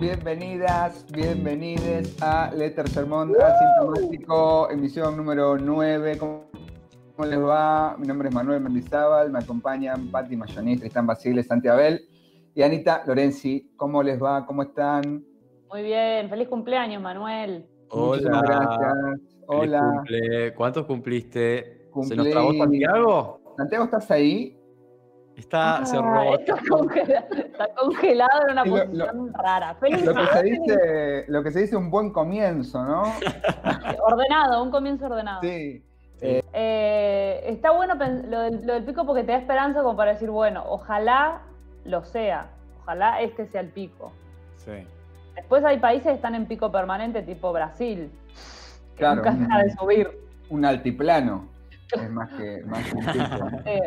Bienvenidas, bienvenides a Letter Sermón Asintomático, emisión número 9. ¿Cómo, cómo les va? Mi nombre es Manuel Mendizábal, me acompañan Patti Mayoní, Tristán Basile, Santi Abel y Anita Lorenzi. ¿Cómo les va? ¿Cómo están? Muy bien, feliz cumpleaños, Manuel. Hola. gracias. Hola. cumple. ¿Cuántos cumpliste? ¿Se nos Cumplí- trabó Santiago? Santiago, ¿estás ahí? Está, se Ah, robó. está, congela- está congelado en una Sí, lo- posición rara. Feliz Lo que, se dice, lo que se dice un buen comienzo, ¿no? Ordenado, un comienzo ordenado. Sí. Eh, está bueno lo del, lo del pico porque te da esperanza como para decir, bueno, ojalá lo sea. Ojalá este sea el pico. Sí. Después hay países que están en pico permanente, tipo Brasil. Que Claro, nunca un- deja de subir. Un altiplano. Es más que, más que un pico. Eh,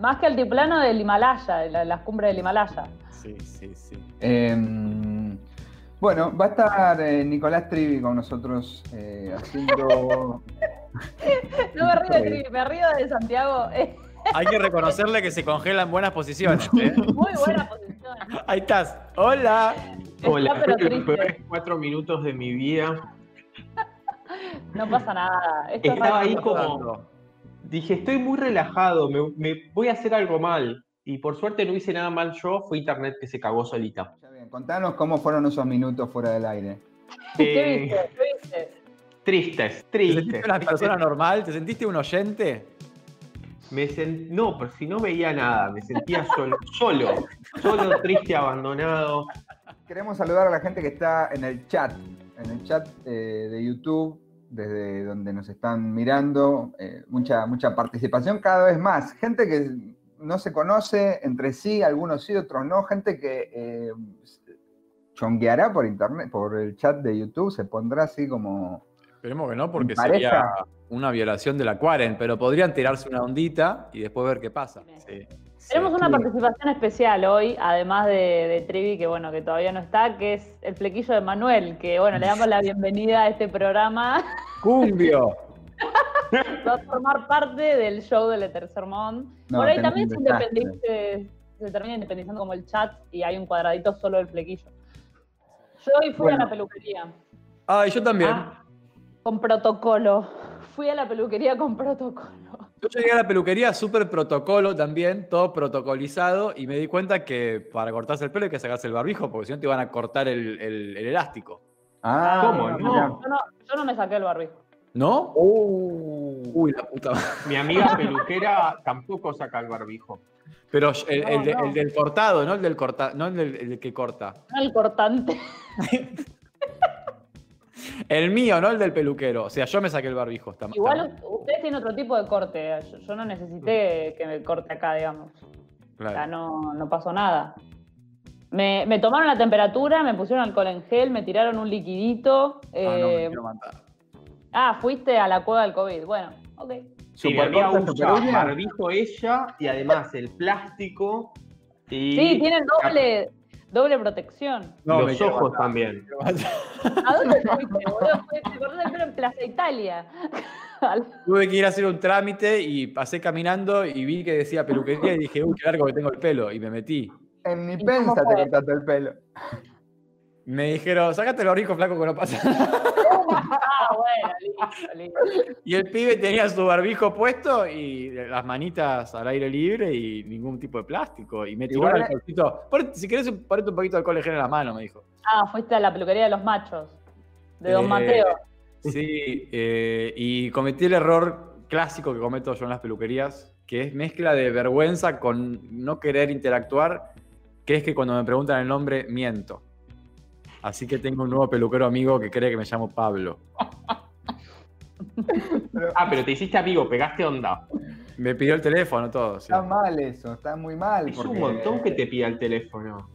más que altiplano del Himalaya, de la- las cumbres del Himalaya. Sí, sí, sí. Em, bueno, va a estar eh, Nicolás Trivi con nosotros eh, haciendo. No me río de. Trivi, me río de Santiago. Hay que reconocerle que se congela en buenas posiciones. ¿eh? muy buena posición. Ahí estás. Hola. Hola, pero fue los triste. peores cuatro minutos de mi vida. No pasa nada. Esto es Estaba ahí como- Dije, estoy muy relajado, me, me- voy a hacer algo mal. Y por suerte no hice nada mal yo, fue internet que se cagó solita. Ya bien, contanos cómo fueron esos minutos fuera del aire. ¿Qué Eh? ¿Qué viste? tristes, ¿Te tristes. sentiste una persona normal? ¿Te sentiste un oyente? Me No, pero si no veía nada, me sentía solo, solo, solo, triste, abandonado. Queremos saludar a la gente que está en el chat, en el chat eh, de YouTube, desde donde nos están mirando. eh, mucha, mucha participación cada vez más. Gente que no se conoce entre sí, algunos sí, otros no. Gente que eh, chongueará por internet, por el chat de YouTube, se pondrá así como. Esperemos que no, porque sería una violación de la cuaren, pero podrían tirarse una ondita y después ver qué pasa. Sí. Tenemos una participación especial hoy, además de, de Trivi, que bueno, que todavía no está, que es el flequillo de Manuel, que bueno, le damos la bienvenida a este programa. ¡Cumbio! Va a formar parte del show del Tercer Mon. No, Por ahí también se, independice- se termina independizando como el chat y hay un cuadradito solo del flequillo. Yo hoy fui Bueno. a la peluquería. Ay, yo también. Ah, con protocolo. Fui a la peluquería con protocolo. Yo llegué a la peluquería súper protocolo también, todo protocolizado, y me di cuenta que para cortarse el pelo hay que sacarse el barbijo, porque si no te iban a cortar el, el- el elástico. Ah, ¿Cómo? mirá. No. Yo no, yo no me saqué el barbijo. ¿No? Uh, Uy, la puta. Mi amiga peluquera tampoco saca el barbijo. Pero el, el de- No, no. el del cortado, no el del corta, no el, del, el que corta. No el cortante. El mío, no el del peluquero. O sea, yo me saqué el barbijo. Está, está Igual mal. u- ustedes tienen otro tipo de corte. Yo, yo no necesité que me corte acá, digamos. O sea, Claro. no, no pasó nada. Me, me tomaron la temperatura, me pusieron alcohol en gel, me tiraron un liquidito. Ah, no, me eh, matar. ah, fuiste a la cueva del COVID. Bueno, ok. Sí, ¿Super usa peluña? barbijo ella y además el plástico y Sí, tienen doble, doble protección. No, los ojos matar. también. ¿A dónde fuiste, boludo? Te cortaste el pelo en Plaza Italia. Tuve que ir a hacer un trámite y pasé caminando y vi que decía peluquería y dije, uy, qué largo que tengo el pelo. Y me metí. En mi ¿Y cómo pensa te cortaste el pelo. Me dijeron, sacate el barbijo flaco que no pasa nada. Bueno, listo, listo. Y el pibe tenía su barbijo puesto y las manitas al aire libre y ningún tipo de plástico. Y me tiró el alcoholcito. Si querés, ponete un poquito de alcohol en la mano, me dijo. Ah, fuiste a la peluquería de los machos. De Don Eh, Mateo. Sí, eh, y cometí el error clásico que cometo yo en las peluquerías, que es mezcla de vergüenza con no querer interactuar, que es que cuando me preguntan el nombre, miento. Así que tengo un nuevo peluquero amigo que cree que me llamo Pablo. Ah, pero te hiciste amigo, pegaste onda. Me pidió el teléfono, todo. sí. Está mal eso, está muy mal. Es porque- un montón que te pida el teléfono.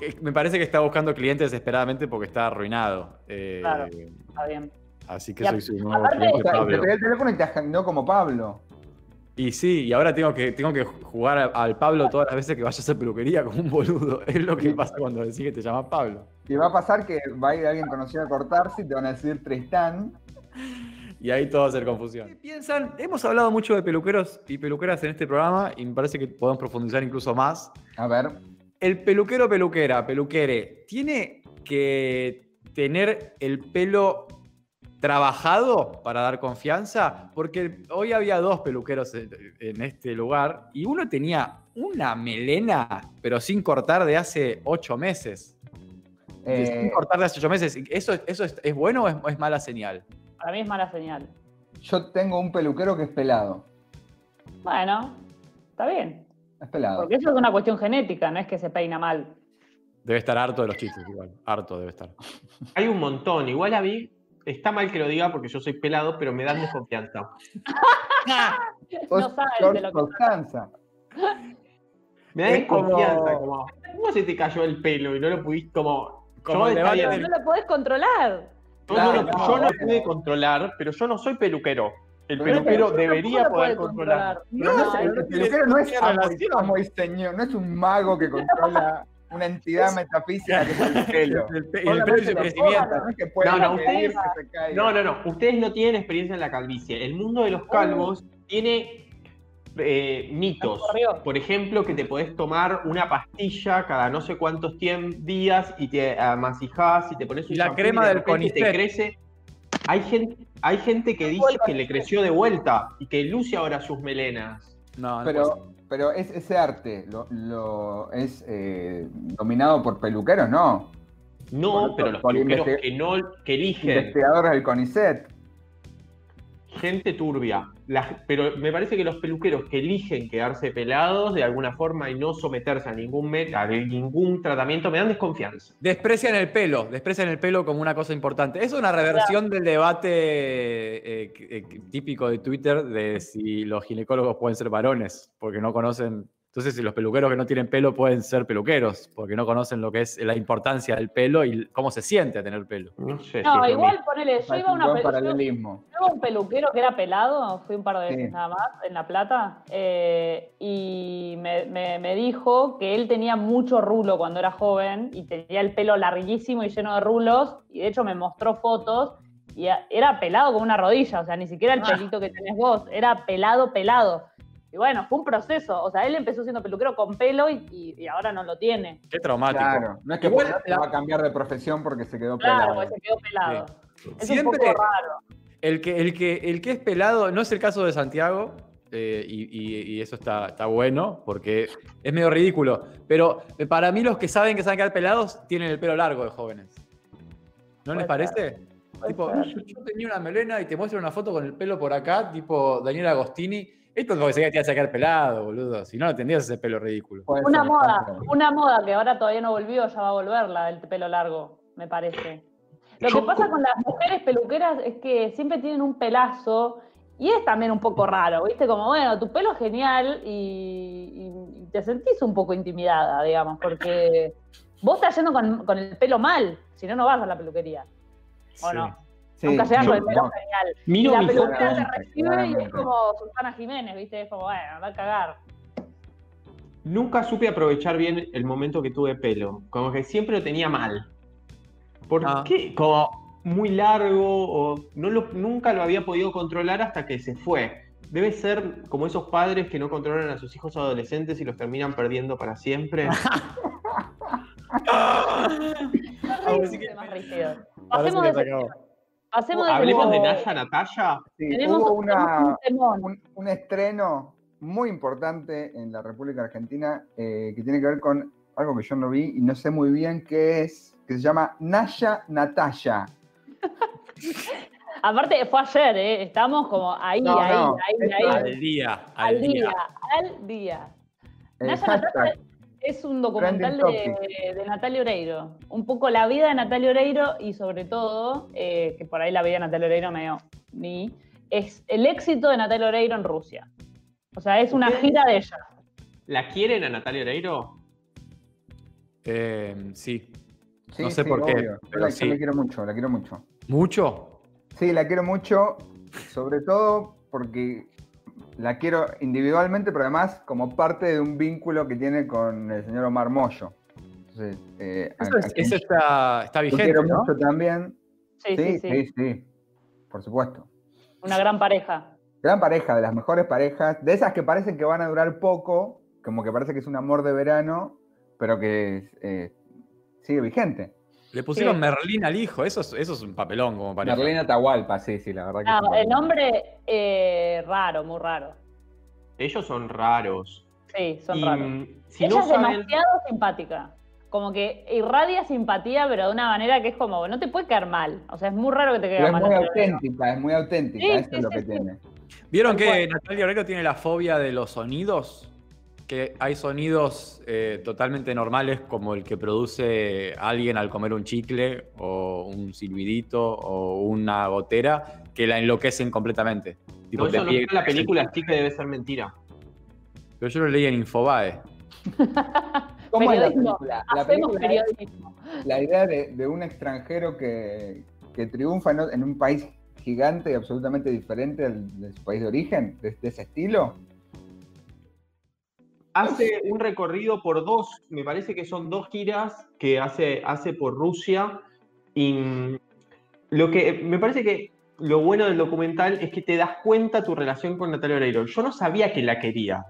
Eh, Me parece que está buscando clientes desesperadamente porque está arruinado. Eh, Claro. Está bien. Así que Y soy su nuevo aparte- O cliente sea, te Pablo. pegué el teléfono y te agendó como Pablo. Y sí, y ahora tengo que, tengo que jugar al Pablo todas las veces que vaya a hacer peluquería como un boludo. Es lo que pasa cuando decís que te llamas Pablo. Y va a pasar que va a ir alguien conocido a cortarse y te van a decir Tristán. Y ahí todo va a ser confusión. ¿Qué piensan? Hemos hablado mucho de peluqueros y peluqueras en este programa y me parece que podemos profundizar incluso más. A ver, El peluquero, peluquera, peluquere, ¿tiene que tener el pelo trabajado para dar confianza? Porque hoy había dos peluqueros en, en este lugar y uno tenía una melena, pero sin cortar de hace ocho meses. Eh, cortar hace ocho meses. ¿Eso, eso es, es bueno o es, mala señal? Para mí es mala señal. yo tengo un peluquero que es pelado. Bueno, está bien. Es pelado. Porque eso es una cuestión genética, no es que se peina mal. Debe estar harto de los chistes, igual. Harto debe estar. Hay un montón. Igual a mí, está mal que lo diga porque yo soy pelado, pero me dan desconfianza. No sabes de lo que Me Costanza. da desconfianza. Como... ¿Cómo se te cayó el pelo y no lo pudiste como... Como yo, el está debate bien, del- No lo podés controlar. yo no, lo- Claro, yo no, no pude controlar, pero yo no soy peluquero. El peluquero Pero debería poder controlar. No, no, el peluquero no es señor, no es un mago que controla una entidad metafísica que es el pelo. El, pe- el pelo y su crecimiento. no No, no, ustedes-. No, no, no. Ustedes no tienen experiencia en la calvicie. El mundo de los calvos tiene eh, mitos. Por ejemplo, que te podés tomar una pastilla cada no sé cuántos tiem- días y te amasijás y te pones un Y la crema de del repente te Conicet. crece. Hay gente, hay gente que dice que le creció de vuelta y que luce ahora sus melenas. No. Pero, pero es, ese arte lo, lo- es eh, dominado por peluqueros, no. No, Por- pero los por peluqueros que no que eligen Investigadores del CONICET. gente turbia. Pero me parece que los peluqueros que eligen quedarse pelados de alguna forma y no someterse a ningún, met- a ningún tratamiento me dan desconfianza. Desprecian el pelo, desprecian el pelo como una cosa importante. Es una reversión del debate eh, eh, típico de Twitter de si los ginecólogos pueden ser varones, porque no conocen. Entonces, si los peluqueros que no tienen pelo pueden ser peluqueros, porque no conocen lo que es la importancia del pelo y cómo se siente tener pelo. No sé. si No, lo igual ponele, yo iba a un una buen pe- yo- paralelismo. yo iba a un peluquero que era pelado, fui un par de veces Sí. nada más, en La Plata, eh, y me, me- me dijo que él tenía mucho rulo cuando era joven y tenía el pelo larguísimo y lleno de rulos, y de hecho me mostró fotos y era pelado como una rodilla, o sea, ni siquiera el Ah. pelito que tenés vos, era pelado, pelado. Y bueno, fue un proceso, o sea, él empezó siendo peluquero con pelo y, y- y ahora no lo tiene. Qué traumático. Claro, no es que Igual la- va a cambiar de profesión porque se quedó Claro, pelado. porque se quedó pelado. Es Siempre- un poco raro. El que, el, que, el que es pelado, no es el caso de Santiago, eh, y, y- y eso está, está bueno, porque es medio ridículo. Pero eh, para mí, los que saben que se van a quedar pelados tienen el pelo largo de jóvenes. ¿No les parece? Tipo, yo tenía una melena y te muestro una foto con el pelo por acá, tipo Daniel Agostini. Esto es porque se te iba a sacar pelado, boludo. Si no, no tendrías ese pelo ridículo. Una moda, una moda que ahora todavía no volvió, ya va a volver la del pelo largo, me parece. Lo Yo que pasa co- con las mujeres peluqueras es que siempre tienen un pelazo y es también un poco raro, ¿viste? Como, bueno, tu pelo es genial y te sentís un poco intimidada, digamos, porque vos estás yendo con, con el pelo mal, si no, no vas a la peluquería, ¿o Sí. no? Sí, Nunca llegas yo- con el pelo no, genial. Y Miro la mis peluquera fotos. te fotos. recibe y es como Susana Jiménez, ¿viste? Es como, bueno, va a cagar. Nunca supe aprovechar bien el momento que tuve pelo. Como que siempre lo tenía mal. ¿Por Ah. qué? Como muy largo o no lo, nunca lo había podido controlar hasta que se fue. Debe ser como esos padres que no controlan a sus hijos adolescentes y los terminan perdiendo para siempre. Pasemos que de Pasemos de Hablemos de Naya Natalia. sí, Tenemos hubo un- una, un estreno muy importante en la República Argentina eh, que tiene que ver con algo que yo no vi y no sé muy bien qué es, que se llama Naya Natalia. Aparte, fue ayer, ¿eh? Estamos como ahí, No, ahí, no, ahí, ahí. Al día, Al día, al día. El Naya hashtag. Natalia es un documental de, de Natalia Oreiro. Un poco la vida de Natalia Oreiro y sobre todo, eh, que por ahí la vida de Natalia Oreiro medio ni, es el éxito de Natalia Oreiro en Rusia. O sea, es una gira de ella. ¿La quieren a Natalia Oreiro? Eh, sí. Sí, No sé sí, por qué, obvio. Pero la, yo sí. la quiero mucho, la quiero mucho. ¿Mucho? Sí, la quiero mucho, sobre todo porque la quiero individualmente, pero además como parte de un vínculo que tiene con el señor Omar Moyo. Entonces, eh, Eso, es- eso está, vigente, quiero ¿no? mucho también. Sí, sí, Sí, sí. sí, sí, por supuesto. Una gran pareja. Gran pareja, de las mejores parejas, de esas que parecen que van a durar poco, como que parece que es un amor de verano, pero que eh, sigue vigente. Le pusieron Sí. Merlín al hijo, eso es, eso es un papelón como pareja. Marlene Atahualpa, sí, sí, la verdad que No, el nombre eh, raro, muy raro. Ellos son raros. Sí, son y raros. si Ella no es saben, demasiado simpática. Como que irradia simpatía, pero de una manera que es como, no te puede caer mal. O sea, es muy raro que te caiga es mal. muy Natalia Oreiro. auténtica, es muy auténtica, Sí, eso sí, es lo sí, que sí. tiene. ¿Vieron que. Natalia Oreiro tiene la fobia de los sonidos? Que hay sonidos eh, totalmente normales como el que produce alguien al comer un chicle o un silbidito o una gotera que la enloquecen completamente. Tipo, no, te eso no en la película, sí que debe ser mentira. Pero yo lo leí en Infobae. ¿Cómo es la película? La Hacemos película es la idea de, de un extranjero que, que triunfa en, un país gigante y absolutamente diferente al- de su país de origen, de, de ese estilo. Hace un recorrido por dos, me parece que son dos giras que hace, hace por Rusia. Y lo que me parece que lo bueno del documental es que te das cuenta tu relación con Natalia Oreiro. Yo no sabía que la quería.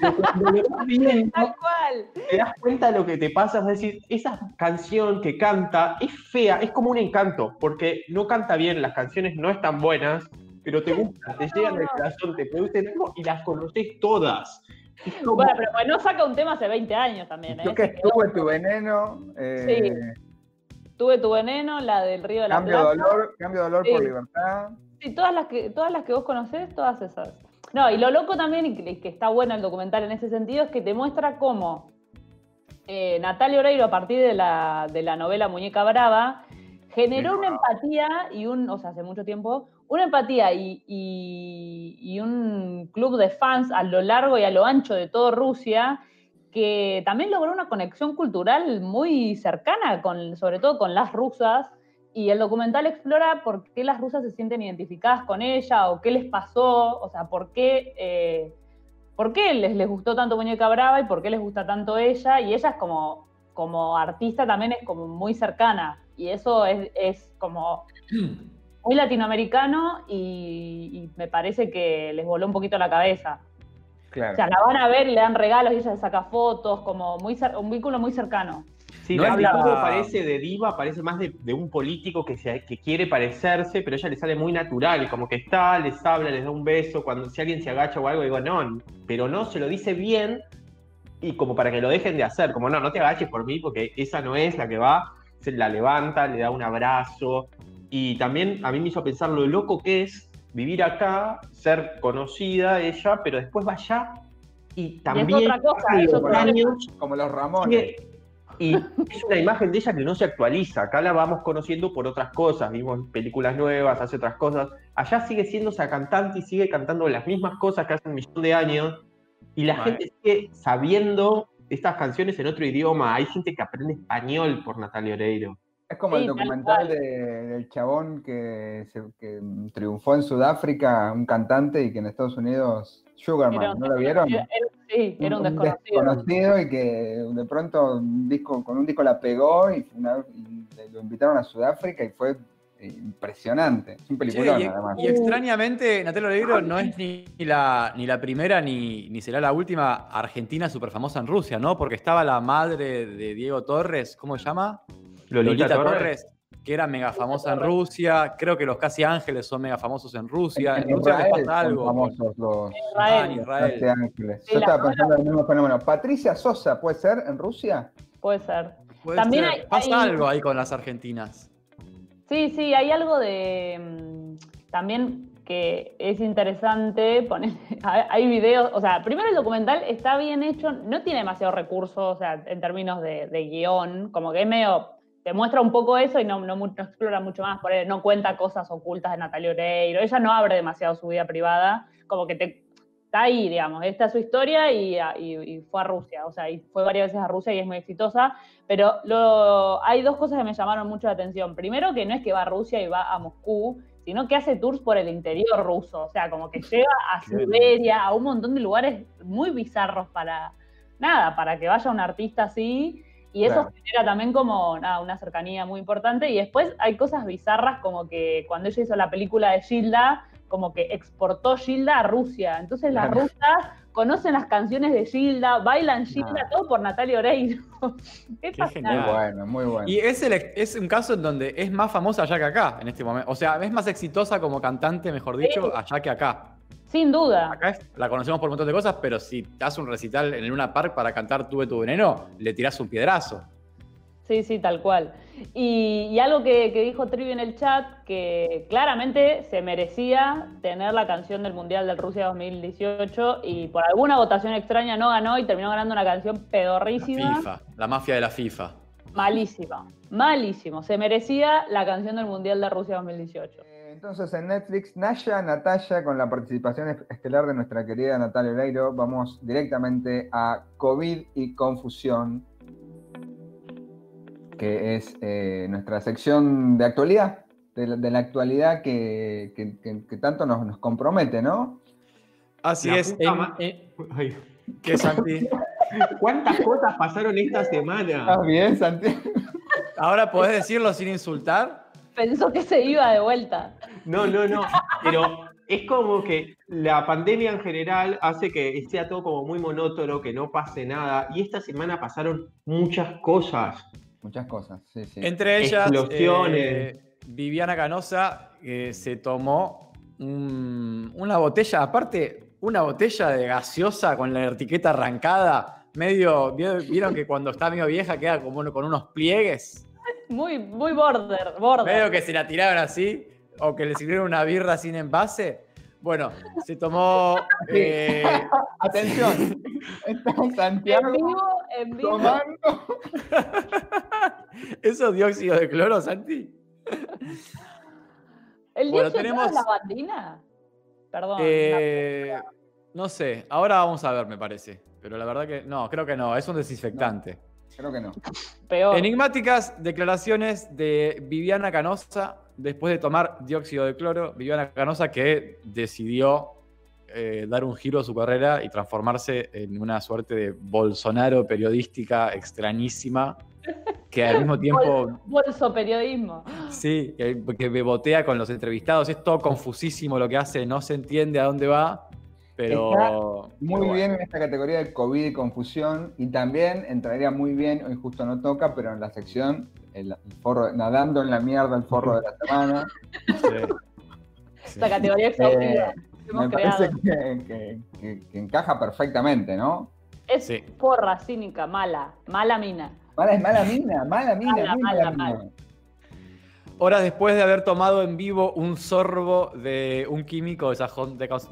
Pero cuando lo vas viendo, Tal cual. te das cuenta de lo que te pasa, es decir, esa canción que canta es fea, es como un encanto, porque no canta bien, las canciones no están buenas, pero te gustan, te llegan al corazón, te producen algo y las conoces todas. Como- Bueno, pero bueno, saca un tema hace 20 años también, ¿eh? Yo que estuve tu veneno, eh, Tuve tu veneno, la del Río de la cambio Plata. dolor, cambio dolor por Sí. libertad. Sí, todas las que, todas las que vos conocés, todas esas. No, y lo loco también, y que, y que está bueno el documental en ese sentido, es que te muestra cómo eh, Natalia Oreiro, a partir de la, de la novela Muñeca Brava, generó una empatía y un, o sea, hace mucho tiempo, una empatía y, y- y un club de fans a lo largo y a lo ancho de toda Rusia, que también logró una conexión cultural muy cercana, con, sobre todo con las rusas, y el documental explora por qué las rusas se sienten identificadas con ella o qué les pasó, o sea, por qué, eh, por qué les, les gustó tanto Muñeca Brava y por qué les gusta tanto ella. Y ella es como, como artista también es como muy cercana. Y eso es, es como muy latinoamericano y, y me parece que les voló un poquito la cabeza. Claro. O sea, la van a ver y le dan regalos y ella le saca fotos, como muy un vínculo muy cercano. Sí, No la habla- parece de diva, parece más de, de un político que, se, que quiere parecerse, pero ella le sale muy natural, como que está, les habla, les da un beso, cuando si alguien se agacha o algo, digo, no, pero no, se lo dice bien y como para que lo dejen de hacer, como no, no te agaches por mí porque esa no es la que va, se la levanta, le da un abrazo y también a mí me hizo pensar lo loco que es vivir acá, ser conocida ella, pero después va allá y también otra cosa, es otra- años Como los Ramones. Y es una imagen de ella que no se actualiza. Acá la vamos conociendo por otras cosas. Vimos películas nuevas, hace otras cosas. Allá sigue siendo esa cantante y sigue cantando las mismas cosas que hace un millón de años. Y la Vale. gente sigue sabiendo estas canciones en otro idioma. Hay gente que aprende español por Natalia Oreiro. Es como Sí, el tal documental de- del chabón que, se- que triunfó en Sudáfrica, un cantante, y que en Estados Unidos, Sugarman, ¿no lo vieron? era- sí, era un desconocido. desconocido y que de pronto un disco, con un disco la pegó y, una- y le- lo invitaron a Sudáfrica y fue impresionante. Es un Che, peliculón, y, además. y extrañamente, Natalia Oreiro no es ni la, ni la primera ni, ni será la última argentina súper famosa en Rusia, ¿no? Porque estaba la madre de Diego Torres, ¿cómo se llama? Lolita, Torres. que era mega famosa en Rusia. Creo que los Casi Ángeles son mega famosos en Rusia. En, En Rusia les Israel pasa son algo. famosos los Ah, en Israel, Israel. Casi Ángeles. Sí, Yo estaba pensando en el mismo fenómeno. Patricia Sosa, ¿puede ser en Rusia? puede ser. Puede También ser. hay- pasa hay- algo ahí con las argentinas. Sí, sí, hay algo de mm, también que es interesante poner, hay videos, o sea, primero el documental está bien hecho, no tiene demasiados recursos, o sea, en términos de, de guion, como que es medio, te muestra un poco eso y no, no, no explora mucho más, por él, no cuenta cosas ocultas de Natalia Oreiro, ella no abre demasiado su vida privada, como que te, está ahí, digamos, esta es su historia y, a- y- y fue a Rusia, o sea, y fue varias veces a Rusia y es muy exitosa, pero lo, hay dos cosas que me llamaron mucho la atención. Primero, que no es que va a Rusia y va a Moscú, sino que hace tours por el interior ruso, o sea, como que llega a. Siberia, a un montón de lugares muy bizarros para, nada, para que vaya un artista así, y eso Claro. genera también como nada, una cercanía muy importante. Y después hay cosas bizarras como que cuando ella hizo la película de Gilda, como que exportó Gilda a Rusia. Entonces las Claro. rusas conocen las canciones de Gilda, bailan Gilda, todo por Natalia Oreiro. Qué Qué Muy genial. fascinante. bueno, muy bueno. Y es, el, es un caso en donde es más famosa allá que acá, en este momento. O sea, es más exitosa como cantante, mejor dicho, Sí. allá que acá. Sin duda. Acá es- la conocemos por un montón de cosas, pero si te haces un recital en el Luna Park para cantar Tuve tu veneno, le tirás un piedrazo. Sí, sí, tal cual. Y, y algo que, que dijo Trivi en el chat, que claramente se merecía tener la canción del Mundial del Rusia 2018 y por alguna votación extraña no ganó y terminó ganando una canción La pedorrísima. FIFA, la mafia de la FIFA. Malísima, malísimo. Se merecía la canción del Mundial de Rusia 2018. Eh, Entonces en Netflix, Naya, Natalia, con la participación es- estelar de nuestra querida Natalia Oreiro, vamos directamente a COVID y confusión, que es eh, nuestra sección de actualidad, de la, de la actualidad que, que- que- que tanto nos, nos compromete, ¿no? Así La es. puta en- ma- en- Ay, ¿Qué, Santi? ¿Cuántas cosas pasaron esta semana? ¿Estás bien, Santiago? Ahora podés decirlo sin insultar. Pensó que se iba de vuelta. No, no, no. Pero es como que la pandemia en general hace que sea todo como muy monótono, que no pase nada. Y esta semana pasaron muchas cosas. Muchas cosas, sí, sí. Entre ellas, Explosiones. eh, Viviana Canosa eh, se tomó un- una botella, aparte, una botella de gaseosa con la etiqueta arrancada. Medio, ¿vieron vieron que cuando está medio vieja queda como uno- con unos pliegues? Muy, muy border, border. Medio que se la tiraron así, o que le sirvieron una birra sin envase. Bueno, se tomó. eh, Atención, está En Santiago vivo, en vivo. tomando. ¿Eso es dióxido de cloro, Santi? ¿El Bueno, dios de tenemos- la bandina? Perdón. Eh, no sé, ahora vamos a ver, me parece. Pero la verdad que no, creo que no, es un desinfectante. Creo que no. peor. Enigmáticas declaraciones de Viviana Canosa después de tomar dióxido de cloro. Viviana Canosa que decidió eh, dar un giro a su carrera y transformarse en una suerte de Bolsonaro periodística extrañísima que al mismo tiempo Bolso periodismo. Sí, que, que bebotea con los entrevistados. Es todo confusísimo lo que hace, no se entiende a dónde va, pero. Muy pero bueno. bien en esta categoría de COVID y confusión. Y también entraría muy bien, hoy justo no toca, pero en la sección, el, el forro, nadando en la mierda, el forro de la semana. Sí. Sí. Esta categoría exhaustiva que hemos Me creado. parece que, que- que- que encaja perfectamente, ¿no? Es Sí. porra cínica, mala, mala mina. Mala es mala mina, mala mina, Mala, mina. mala. Horas después de haber tomado en vivo un sorbo de un químico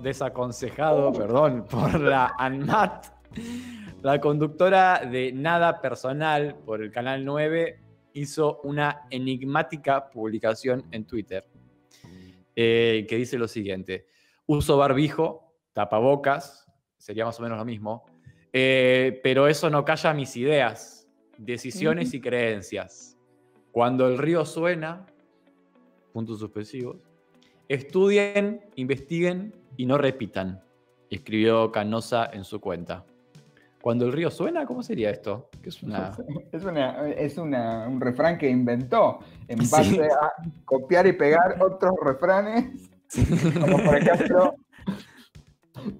desaconsejado, perdón, por la ANMAT, la conductora de Nada Personal por el Canal 9 hizo una enigmática publicación en Twitter eh, que dice lo siguiente. Uso barbijo, tapabocas, sería más o menos lo mismo, eh, pero eso no calla mis ideas, decisiones y creencias. Cuando el río suena, puntos suspensivos, estudien, investiguen y no repitan, escribió Canosa en su cuenta. Cuando el río suena, ¿cómo sería esto? Que es una... Es, una, es una- un refrán que inventó en Sí. base a copiar y pegar otros refranes, como por ejemplo,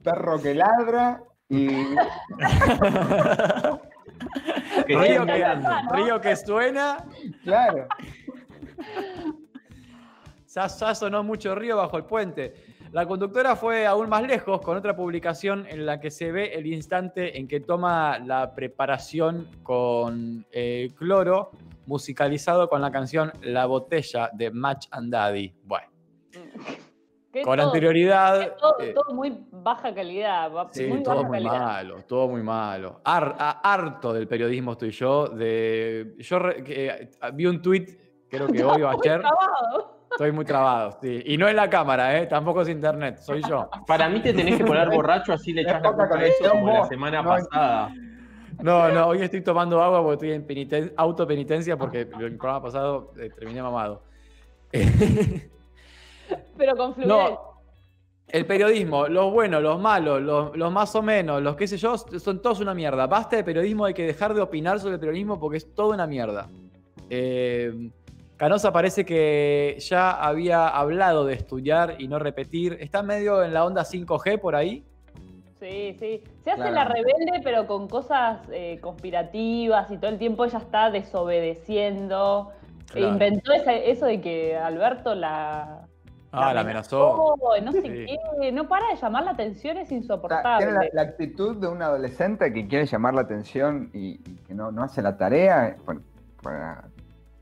perro que ladra y Que río, que, mirando. río que suena, claro. ya, ya sonó mucho río bajo el puente. La conductora fue aún más lejos con otra publicación en la que se ve el instante en que toma la preparación con eh, cloro, musicalizado con la canción La botella de Match and Daddy. Bueno, Que con todo- anterioridad. Todo, eh, todo muy baja calidad. va- Sí, muy todo baja muy calidad. malo, todo muy malo. A- harto del periodismo estoy yo. De, yo re- que, eh, vi un tuit Creo que hoy o Muy ayer trabado. estoy muy trabado. Sí. Y no es la cámara, ¿eh? tampoco es internet, soy yo. Para mí te tenés que poner borracho, así le Es echás la culpa a eso como la semana No, pasada. No, no, hoy estoy tomando agua porque estoy en peniten- autopenitencia porque el programa pasado eh, terminé mamado. Pero con fluidez. No, el periodismo, los buenos, los malos, los, los más o menos, los qué sé yo, son todos una mierda. Basta de periodismo, hay que dejar de opinar sobre el periodismo porque es toda una mierda. Eh, Canosa parece que ya había hablado de estudiar y no repetir. Está medio en la onda 5G por ahí. Sí, sí. Se hace Claro. la rebelde, pero con cosas eh, conspirativas y todo el tiempo ella está desobedeciendo. E inventó ese- eso de que Alberto la. Ah, la amenazó. No sé Sí. qué. No para de llamar la atención, es insoportable. tiene la, la actitud de un adolescente que quiere llamar la atención y, y que no, no hace la tarea para, para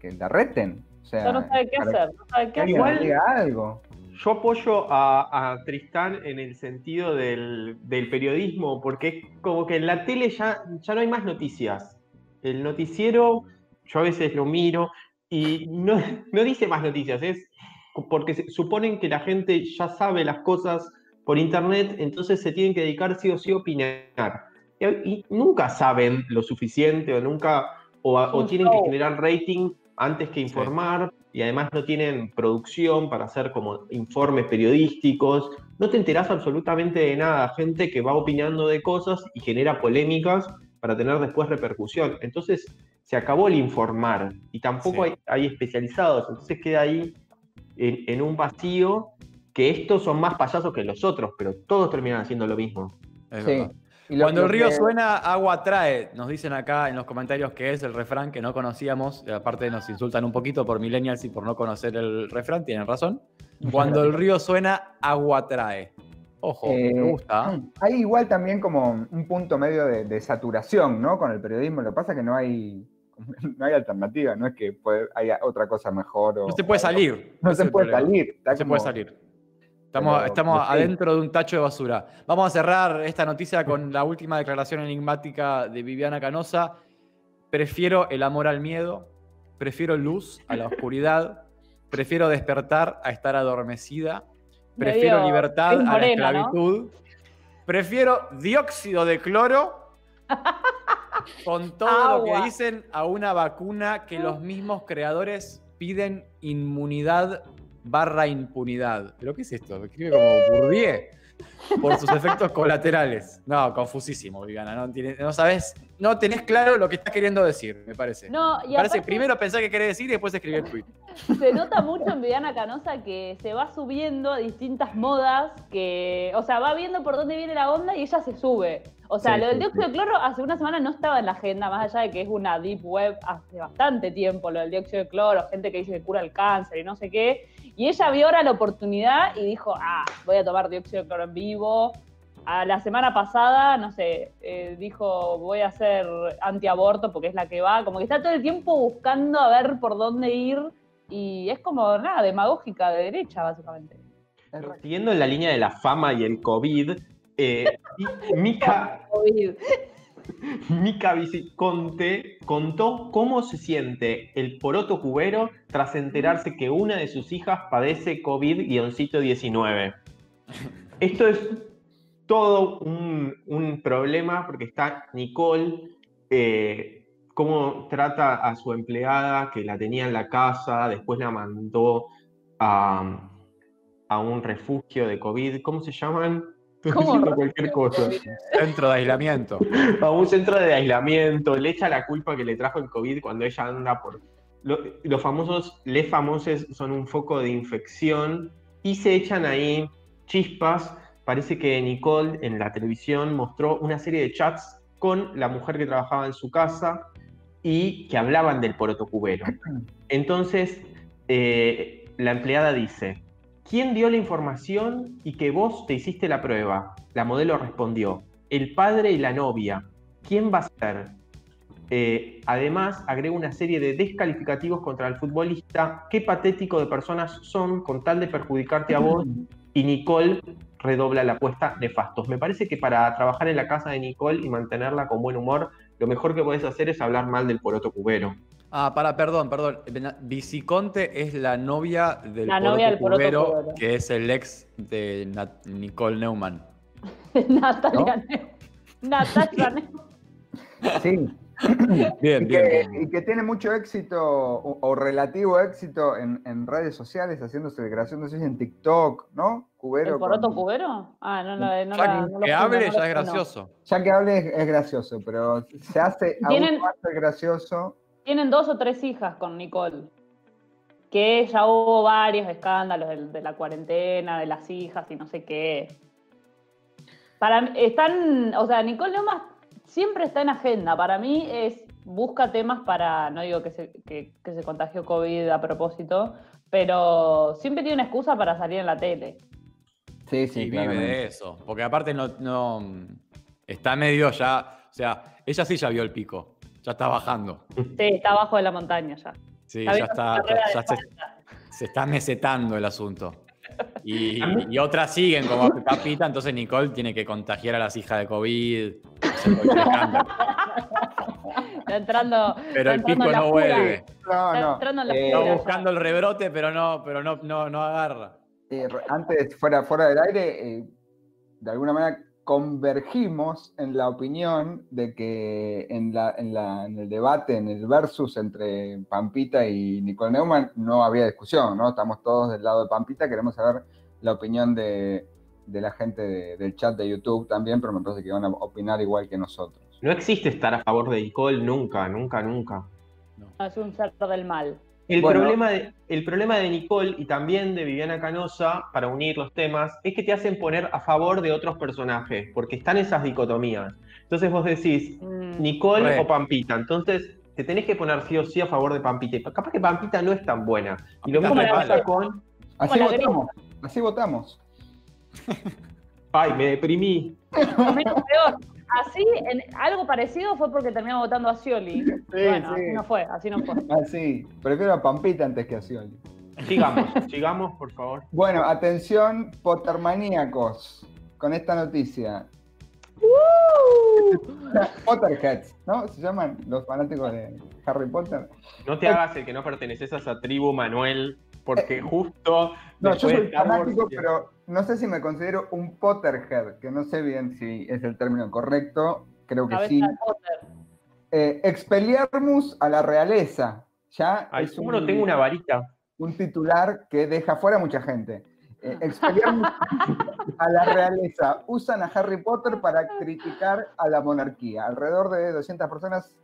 que la reten. O sea, Ya no sabe qué hacer, no sabe qué que alguien hacer. le diga algo. Yo apoyo a, a Tristán en el sentido del, del periodismo, porque es como que en la tele ya, ya no hay más noticias. El noticiero, yo a veces lo miro y no, no dice más noticias, es porque suponen que la gente ya sabe las cosas por internet, entonces se tienen que dedicar sí o sí a opinar. Y, y nunca saben lo suficiente o nunca, o, o tienen que generar rating antes que informar y además no tienen producción para hacer como informes periodísticos. No te enterás absolutamente de nada, gente que va opinando de cosas y genera polémicas para tener después repercusión. Entonces se acabó el informar y tampoco Sí. hay, hay especializados, entonces queda ahí en, en un vacío que estos son más payasos que los otros, pero todos terminan haciendo lo mismo. Es Sí. verdad. Y lo- Cuando lo el río que- suena, agua trae. Nos dicen acá en los comentarios que es el refrán que no conocíamos. aparte nos insultan un poquito por millennials y por no conocer el refrán. Tienen razón. Cuando el río suena, agua trae. Ojo, Eh, me gusta. Hay igual también como un punto medio de, de saturación, ¿no? Con el periodismo. Lo que pasa es que no hay, no hay alternativa, no es que puede- haya otra cosa mejor. O, No se puede salir. No se puede problema. salir. No se como- puede salir. Estamos, Pero- estamos sí. adentro de un tacho de basura. Vamos a cerrar esta noticia con la última declaración enigmática de Viviana Canosa. Prefiero el amor al miedo, prefiero luz a la oscuridad, prefiero despertar a estar adormecida, prefiero libertad a la esclavitud, prefiero dióxido de cloro con todo lo que dicen a una vacuna que los mismos creadores piden inmunidad barra impunidad. ¿Pero qué es esto? Escribe como Bourdieu por sus efectos colaterales. No, confusísimo, Viviana. No, tiene- no sabes, no tenés claro lo que estás queriendo decir, me parece. No, y Me parece aparte primero pensar qué querés decir y después escribir el tweet. se nota mucho en Viviana Canosa que se va subiendo a distintas modas, que, o sea, va viendo por dónde viene la onda y ella se sube. O sea, Sí, lo del sí, dióxido sí. de cloro hace una semana no estaba en la agenda, más allá de que es una deep web hace bastante tiempo, lo del dióxido de cloro, gente que dice que cura el cáncer y no sé qué. Y ella vio ahora la oportunidad y dijo, ah, voy a tomar dióxido de cloro en vivo. A la semana pasada, no sé, eh, dijo, voy a hacer antiaborto porque es la que va. Como que está todo el tiempo buscando a ver por dónde ir. Y es como, nada, demagógica de derecha, básicamente. Siguiendo en la línea de la fama y el COVID, eh, COVID. Mica Viciconte contó cómo se siente el poroto cubero tras enterarse que una de sus hijas padece COVID-19. Esto es todo un, un problema porque está Nicole, eh, cómo trata a su empleada que la tenía en la casa, después la mandó a, a un refugio de COVID, ¿cómo se llaman? ¿Cómo cualquier cosa Centro de aislamiento. a un centro de aislamiento, le echa la culpa que le trajo el COVID cuando ella anda por... lo- los famosos, les famosos son un foco de infección y se echan ahí chispas. Parece que Nicole en la televisión mostró una serie de chats con la mujer que trabajaba en su casa y que hablaban del poroto cubero. Entonces, eh, la empleada dice, ¿quién dio la información y que vos te hiciste la prueba? La modelo respondió, el padre y la novia. ¿Quién va a ser? Eh, además, agrega una serie de descalificativos contra el futbolista. Qué patético de personas son con tal de perjudicarte a vos. Y Nicole redobla la apuesta nefastos. Me parece que para trabajar en la casa de Nicole y mantenerla con buen humor, lo mejor que podés hacer es hablar mal del poroto cubero. Ah, para, perdón, perdón. Viciconte es la novia del La Poroto novia del Poroto Cubero, Cubero. que es el ex de Nat- Nicole Neumann. Natalia Neu. Natalia Neu. Sí. Bien, Y bien. que, bien. y que tiene mucho éxito o, o relativo éxito en, en redes sociales, haciéndose gracioso, no sé si en TikTok, ¿no? Cubero. ¿El poroto con- cubero? Ah, no, no, no, Ya la- no lo que fui, hable no lo ya es gracioso. Ya que hable es, es gracioso, pero se hace Tienen- aún más gracioso. Tienen dos o tres hijas con Nicole. Que ya hubo varios escándalos de, de la cuarentena, de las hijas y no sé qué. Para están, o sea, Nicole Neumann siempre está en agenda. Para mí es, busca temas para, no digo que se, que, que se contagió COVID a propósito, pero siempre tiene una excusa para salir en la tele. Sí, Sí, sí, vive de eso. Porque aparte no, no. Está medio ya. O sea, ella sí ya vio el pico. Ya está bajando. Sí, está abajo de la montaña ya. Sí, Está ya está. ya se, está mesetando el asunto. Y, y otras siguen como Papita, entonces Nicole tiene que contagiar a las hijas de COVID. Está entrando. Pero está el pico no vuelve. No, Está no. entrando en la Eh, jura. Está buscando el rebrote, pero no, pero no, no, no agarra. Eh, antes, fuera, fuera del aire, eh, de alguna manera convergimos en la opinión de que en, la, en, la- en el debate, en el versus entre Pampita y Nicole Neumann, no había discusión, ¿no? Estamos todos del lado de Pampita, queremos saber la opinión de, de la gente de- del chat de YouTube también, pero me parece que van a opinar igual que nosotros. No existe estar a favor de Nicole nunca, nunca, nunca. No, es un ser del mal. El, Bueno. problema de, el problema de Nicole y también de Viviana Canosa, para unir los temas, es que te hacen poner a favor de otros personajes, porque están esas dicotomías. Entonces vos decís, Mm. Nicole Re. o Pampita. Entonces te tenés que poner sí o sí a favor de Pampita. Y capaz que Pampita no es tan buena. Y lo mismo pasa con. Así la votamos, así votamos. Ay, me deprimí. Peor. Así, en algo parecido fue porque terminamos votando a Scioli. bueno, sí. así no fue, así no fue. Así, prefiero a Pampita antes que a Scioli. Sigamos, sigamos, por favor. Bueno, atención, Pottermaníacos, con esta noticia. Potterheads, ¿no? Se llaman los fanáticos de Harry Potter. No te hagas el que no perteneces a esa tribu, Manuel, porque justo. Eh, No, yo después soy fanático, pero no sé si me considero un Potterhead, que no sé bien si es el término correcto. Creo que Cabeza sí. Potter. Eh, expelliarmus a la realeza. Ya Ay, es ¿cómo un, no tengo una varita? un titular que deja fuera a mucha gente. Eh, expelliarmus a la realeza. Usan a Harry Potter para criticar a la monarquía. Alrededor de 200 personas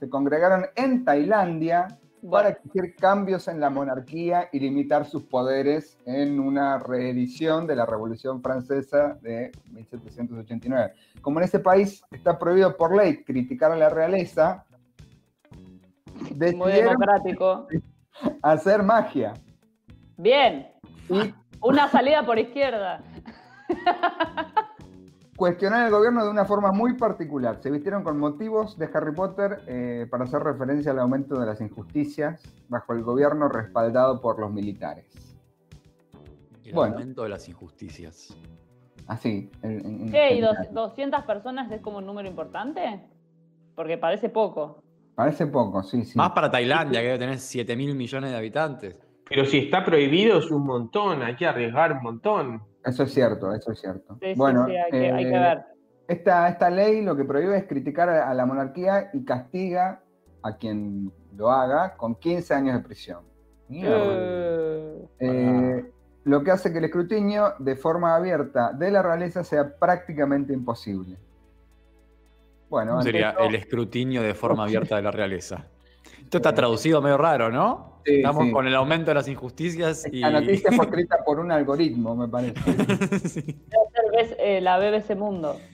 se congregaron en Tailandia para exigir cambios en la monarquía y limitar sus poderes en una reedición de la Revolución Francesa de 1789. Como en ese país está prohibido por ley criticar a la realeza, muy democrático. hacer magia. Bien, Y una salida por izquierda. cuestionar al gobierno de una forma muy particular. Se vistieron con motivos de Harry Potter eh, para hacer referencia al aumento de las injusticias bajo el gobierno respaldado por los militares. El Bueno. aumento de las injusticias. Así. en ¿Qué? ¿Y dos- general. 200 personas es como un número importante? Porque parece poco. Parece poco, sí, sí. Más para Tailandia, que debe tener 7 mil millones de habitantes. Pero si está prohibido es un montón, hay que arriesgar un montón. Eso es cierto, eso es cierto. Sí, bueno, sí, hay, que, hay que eh, ver. Esta, esta ley lo que prohíbe es criticar a, la monarquía y castiga a quien lo haga con 15 años de prisión. Eh, Eh, lo que hace que el escrutinio de forma abierta de la realeza sea prácticamente imposible. Bueno, ¿Cómo ante sería esto- el escrutinio de forma abierta de la realeza? Esto está traducido medio raro, ¿no? Sí, Estamos sí. con el aumento de las injusticias y. La noticia fue escrita por un algoritmo, me parece. Sí. eh, la BBC Mundo. Eh,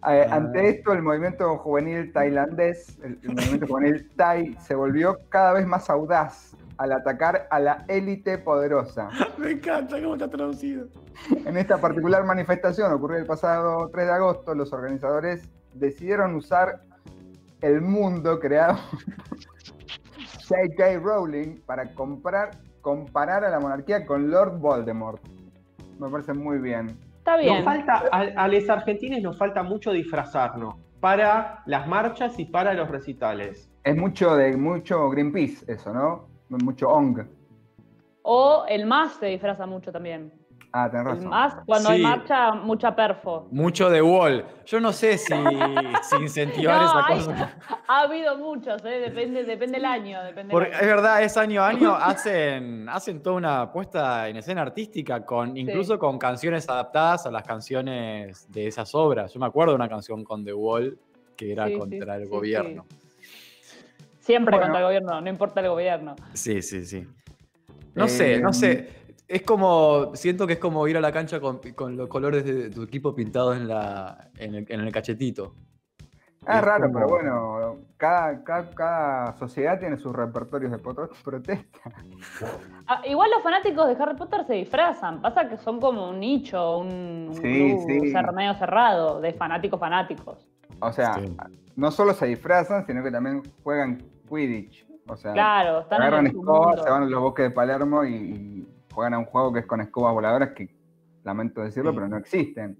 Ah. Ante esto, el movimiento juvenil tailandés, el, el movimiento juvenil Thai, se volvió cada vez más audaz al atacar a la élite poderosa. Me encanta cómo está traducido. En esta particular manifestación, ocurrió el pasado 3 de agosto, los organizadores decidieron usar el mundo creado J.K. Rowling para comprar, comparar a la monarquía con Lord Voldemort. Me parece muy bien. Está Nos bien. falta, a, a los argentinos nos falta mucho disfrazarnos para las marchas y para los recitales. Es mucho de mucho Greenpeace eso, ¿no? Mucho ONG. O el MAS se disfraza mucho también. Ah, tenés El razón. MAS, cuando hay marcha, mucha perfo. Mucho de Wall. Yo no sé si, si incentivar No, esa hay- cosa. Ha habido muchos, ¿eh? depende, depende del año. Depende Porque del es verdad, es año a año, hacen, hacen toda una puesta en escena artística, con, incluso con canciones adaptadas a las canciones de esas obras. Yo me acuerdo de una canción con The Wall que era Sí, sí, contra el sí, gobierno. Siempre Bueno. contra el gobierno, no importa el gobierno. Sí, sí, sí. No sé, no Eh, sé. Es como, siento que es como ir a la cancha con, con los colores de tu equipo pintados en, la, en, el, en el cachetito. Ah, es raro, como- pero bueno, cada, cada, cada sociedad tiene sus repertorios de protesta. Ah, igual los fanáticos de Harry Potter se disfrazan. Pasa que son como un nicho, un, un Sí, club sí. cer- medio cerrado de fanáticos fanáticos. O sea, Sí. no solo se disfrazan, sino que también juegan Quidditch. O sea, Claro, están agarran en mundo. se van a los bosques de Palermo y, y juegan a un juego que es con escobas voladoras que lamento decirlo, Sí. pero no existen.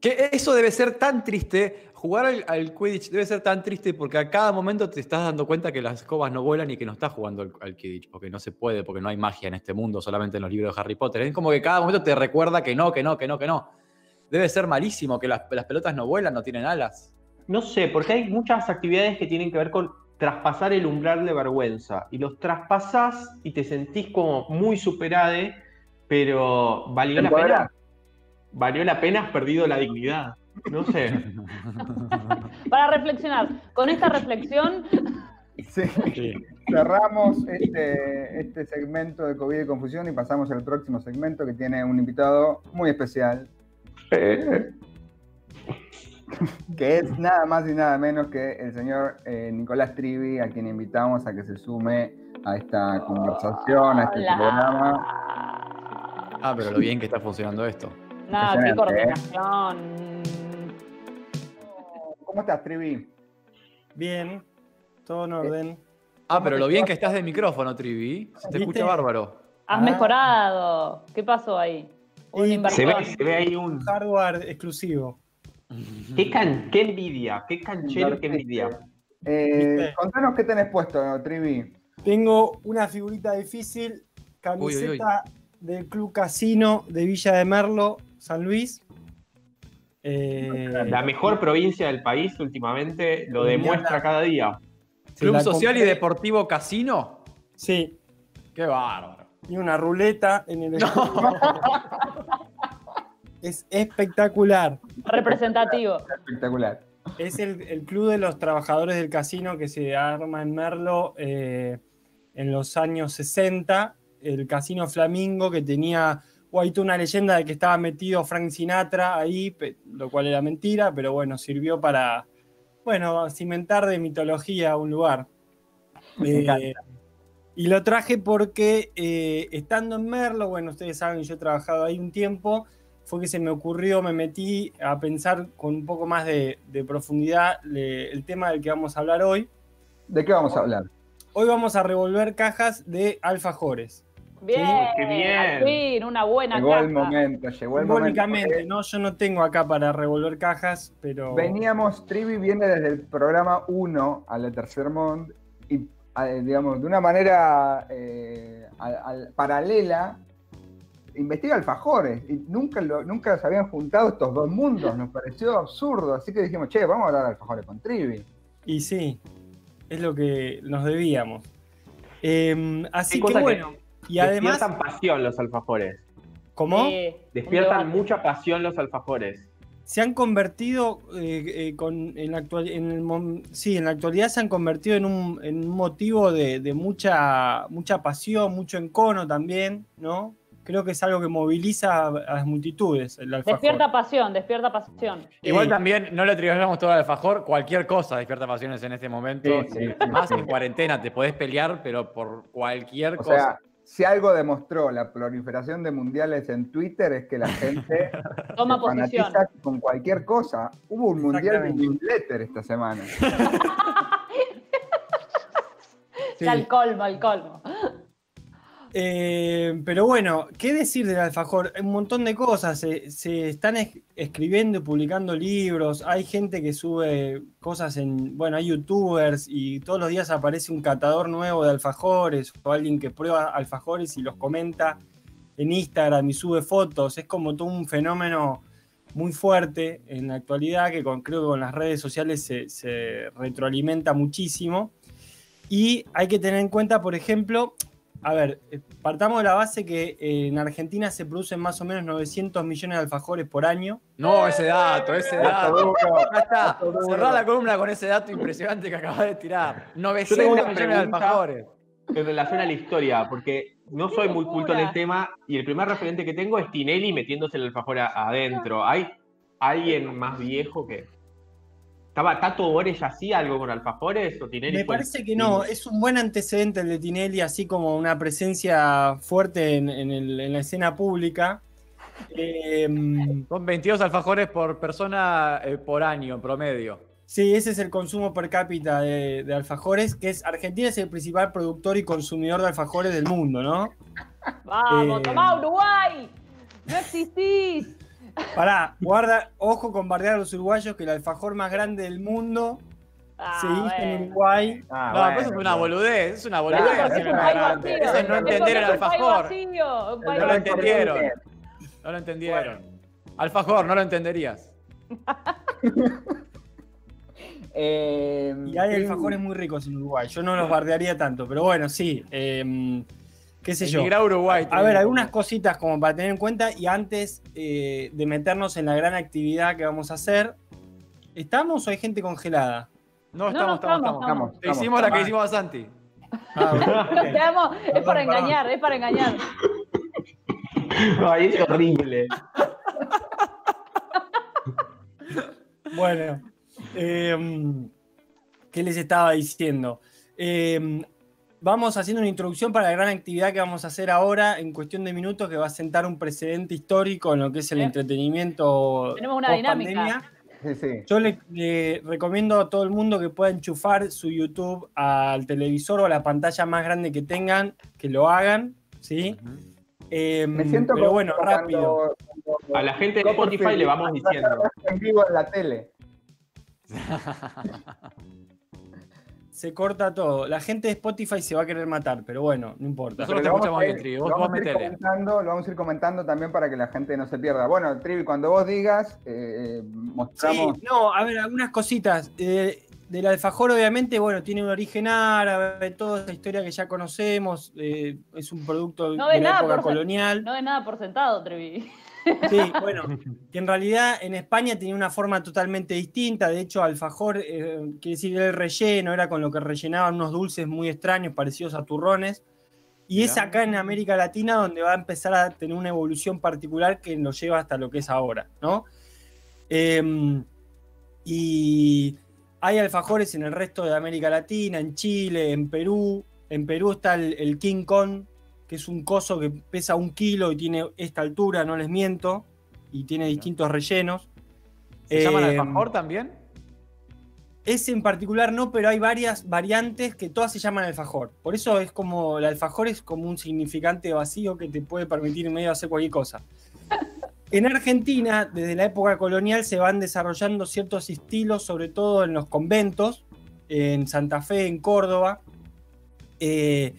Que eso debe ser tan triste, jugar al, al Quidditch debe ser tan triste porque a cada momento te estás dando cuenta que las escobas no vuelan y que no estás jugando al, al Quidditch, porque no se puede, porque no hay magia en este mundo, solamente en los libros de Harry Potter. Es como que cada momento te recuerda que no, que no, que no, que no. Debe ser malísimo que las, las pelotas no vuelan, no tienen alas. No sé, porque hay muchas actividades que tienen que ver con traspasar el umbral de vergüenza. Y los traspasás y te sentís como muy superade, pero ¿valió la pena? ¿Valió la pena? Has perdido la dignidad. No sé. Para reflexionar, con esta reflexión, Sí. Cerramos este, este segmento de COVID y confusión y pasamos al próximo segmento que tiene un invitado muy especial. que es nada más y nada menos que el señor eh, Nicolás Trivi, a quien invitamos a que se sume a esta conversación, a este hola. programa. Ah, pero lo bien que está funcionando esto. Nada, qué ¿eh? coordinación. ¿Cómo estás, Trivi? Bien, todo en orden. Ah, pero lo bien que estás de micrófono, Trivi. Se te ¿Viste? escucha bárbaro. Has Ah. mejorado. ¿Qué pasó ahí? Un Se ve, se ve ahí un. Hardware exclusivo. Qué, can- qué envidia, qué canchero, qué envidia. Eh, contanos qué tenés puesto, Trivi. Tengo una figurita difícil, camiseta del Club Casino de Villa de Merlo, San Luis. Eh, La mejor provincia del país últimamente lo demuestra cada día. Club Social y Deportivo Casino. Sí, Qué bárbaro. y una ruleta en el escudo. Es espectacular. Representativo. Espectacular. Es el, el club de los trabajadores del casino que se arma en Merlo eh, en los años 60. El casino Flamingo que tenía, o hay toda una leyenda de que estaba metido Frank Sinatra ahí, lo cual era mentira, pero bueno, sirvió para, bueno, cimentar de mitología un lugar. Me. Eh, y lo traje porque eh, estando en Merlo, bueno, ustedes saben, yo he trabajado ahí un tiempo, fue que se me ocurrió, me metí a pensar con un poco más de, de profundidad le- el tema del que vamos a hablar hoy. ¿De qué vamos a hablar? Hoy vamos a revolver cajas de alfajores. Bien, qué bien. fin, una buena Llegó el momento, llegó el momento. Simbólicamente, ¿no? Yo no tengo acá para revolver cajas, pero... Veníamos, Trivi viene desde el programa 1 a la Tercer Mond y, a- digamos, de una manera eh, al- al- paralela, investiga alfajores y nunca, lo, nunca se habían juntado estos dos mundos, nos pareció absurdo, así que dijimos, che, vamos a hablar de alfajores con Trivi. Y sí, es lo que nos debíamos. Eh, así que bueno, y además, Despiertan pasión los alfajores. ¿cómo? Sí, Despiertan mucha pasión los alfajores. se han convertido eh, eh, con, en, la actual, en, el sí, en la actualidad se han convertido en un, en un motivo de, de mucha, mucha pasión, mucho encono también, ¿no? Creo que es algo que moviliza a, a las multitudes el alfajor. Despierta pasión, despierta pasión. Igual también no le atribuimos todo al alfajor, cualquier cosa despierta pasiones en este momento. Sí, sí, más sí. en cuarentena, te podés pelear, pero por cualquier O cosa. sea, si algo demostró la proliferación de mundiales en Twitter es que la gente Toma se posición. con cualquier cosa. Hubo un mundial de newsletter esta semana. sí. Ya el colmo, el colmo. Eh, pero bueno, ¿qué decir del alfajor? Un montón de cosas. Se, están es- escribiendo y publicando libros. Hay gente que sube cosas en. Bueno, hay youtubers y todos los días aparece un catador nuevo de alfajores o alguien que prueba alfajores y los comenta en Instagram y sube fotos. Es como todo un fenómeno muy fuerte en la actualidad que con, creo que con las redes sociales se retroalimenta muchísimo. Y hay que tener en cuenta, por ejemplo, a ver, eh, partamos de la base que eh, en Argentina se producen más o menos 900 millones de alfajores por año. No, ese dato, ese dato. Ya está. Cerrá la columna con ese dato impresionante que acabas de tirar. Yo 900 tengo una millones de alfajores. en relación a la historia, porque no soy muy culto en el tema y el primer referente que tengo es Tinelli metiéndose el alfajor adentro. ¿Hay alguien más viejo que. ¿Estaba Tato Bores hacía algo con alfajores o Tinelli Me parece que no, es un buen antecedente el de Tinelli, así como una presencia fuerte en, en el- en la escena pública. Eh, Son 22 alfajores por persona eh, por año en promedio. sí, ese es el consumo per cápita de, de alfajores, que es Argentina es el principal productor y consumidor de alfajores del mundo, ¿no? Vamos, Eh, tomá Uruguay. No existís. Pará, guarda, ojo con bardear a los uruguayos, que el alfajor más grande del mundo Ah, se hizo en. Uruguay. Ah, no, bueno, eso es una boludez, es una boludez. Claro, es no un. Eso es no entender el alfajor. vacío, No lo entendieron. No lo entendieron. Alfajor, no lo entenderías. Eh, Y hay sí, alfajores muy ricos en Uruguay. Yo no los bardearía tanto, pero bueno, sí. eh, qué sé yo. A Uruguay. A ver, algunas cositas como para tener en cuenta y antes eh, de meternos en la gran actividad que vamos a hacer, ¿estamos o hay gente congelada? No, No, estamos, no, estamos, estamos, estamos. estamos. Hicimos la que hicimos a Santi. Ah, amo, es Perdón, para perdón. engañar, es para engañar. Ay, es horrible. Bueno, eh, ¿qué les estaba diciendo? Eh, vamos haciendo una introducción para la gran actividad que vamos a hacer ahora en cuestión de minutos que va a sentar un precedente histórico en lo que es el Eh. entretenimiento. Tenemos una dinámica. Sí, sí. Yo le, le recomiendo a todo el mundo que pueda enchufar su YouTube al televisor o a la pantalla más grande que tengan, que lo hagan, ¿sí? Eh, Me siento pero bueno, rápido. cuando A la gente de Spotify le vamos diciendo. En vivo en la tele. Se corta todo. La gente de Spotify se va a querer matar, pero bueno, no importa. Nosotros Pero te lo vamos escuchamos a bien, ir- Trivi. lo Vos, vamos vos a ir metele. comentando- Lo vamos a ir comentando también para que la gente no se pierda. Bueno, Trivi, cuando vos digas, eh, mostramos. Sí, no, a ver, algunas cositas. Eh, del alfajor, obviamente, bueno, tiene un origen árabe, toda esa historia que ya conocemos. eh, es un producto No de la nada época por- colonial. No es nada por sentado, Trevi. Sí, bueno, que en realidad en España tenía una forma totalmente distinta. De hecho, alfajor, eh, quiere decir el relleno, era con lo que rellenaban unos dulces muy extraños, parecidos a turrones. Y es acá en América Latina donde va a empezar a tener una evolución particular que lo lleva hasta lo que es ahora, ¿no? Em, y hay alfajores en el resto de América Latina, en Chile, en Perú. En Perú está el, el King Kong, que es un coso que pesa un kilo y tiene esta altura, no les miento, y tiene distintos rellenos. ¿Se llaman Eh, alfajor también? Ese en particular no, pero hay varias variantes que todas se llaman alfajor. Por eso es como, el alfajor es como un significante vacío que te puede permitir en medio hacer cualquier cosa. En Argentina, desde la época colonial, se van desarrollando ciertos estilos, sobre todo en los conventos, en Santa Fe, en Córdoba. Eh,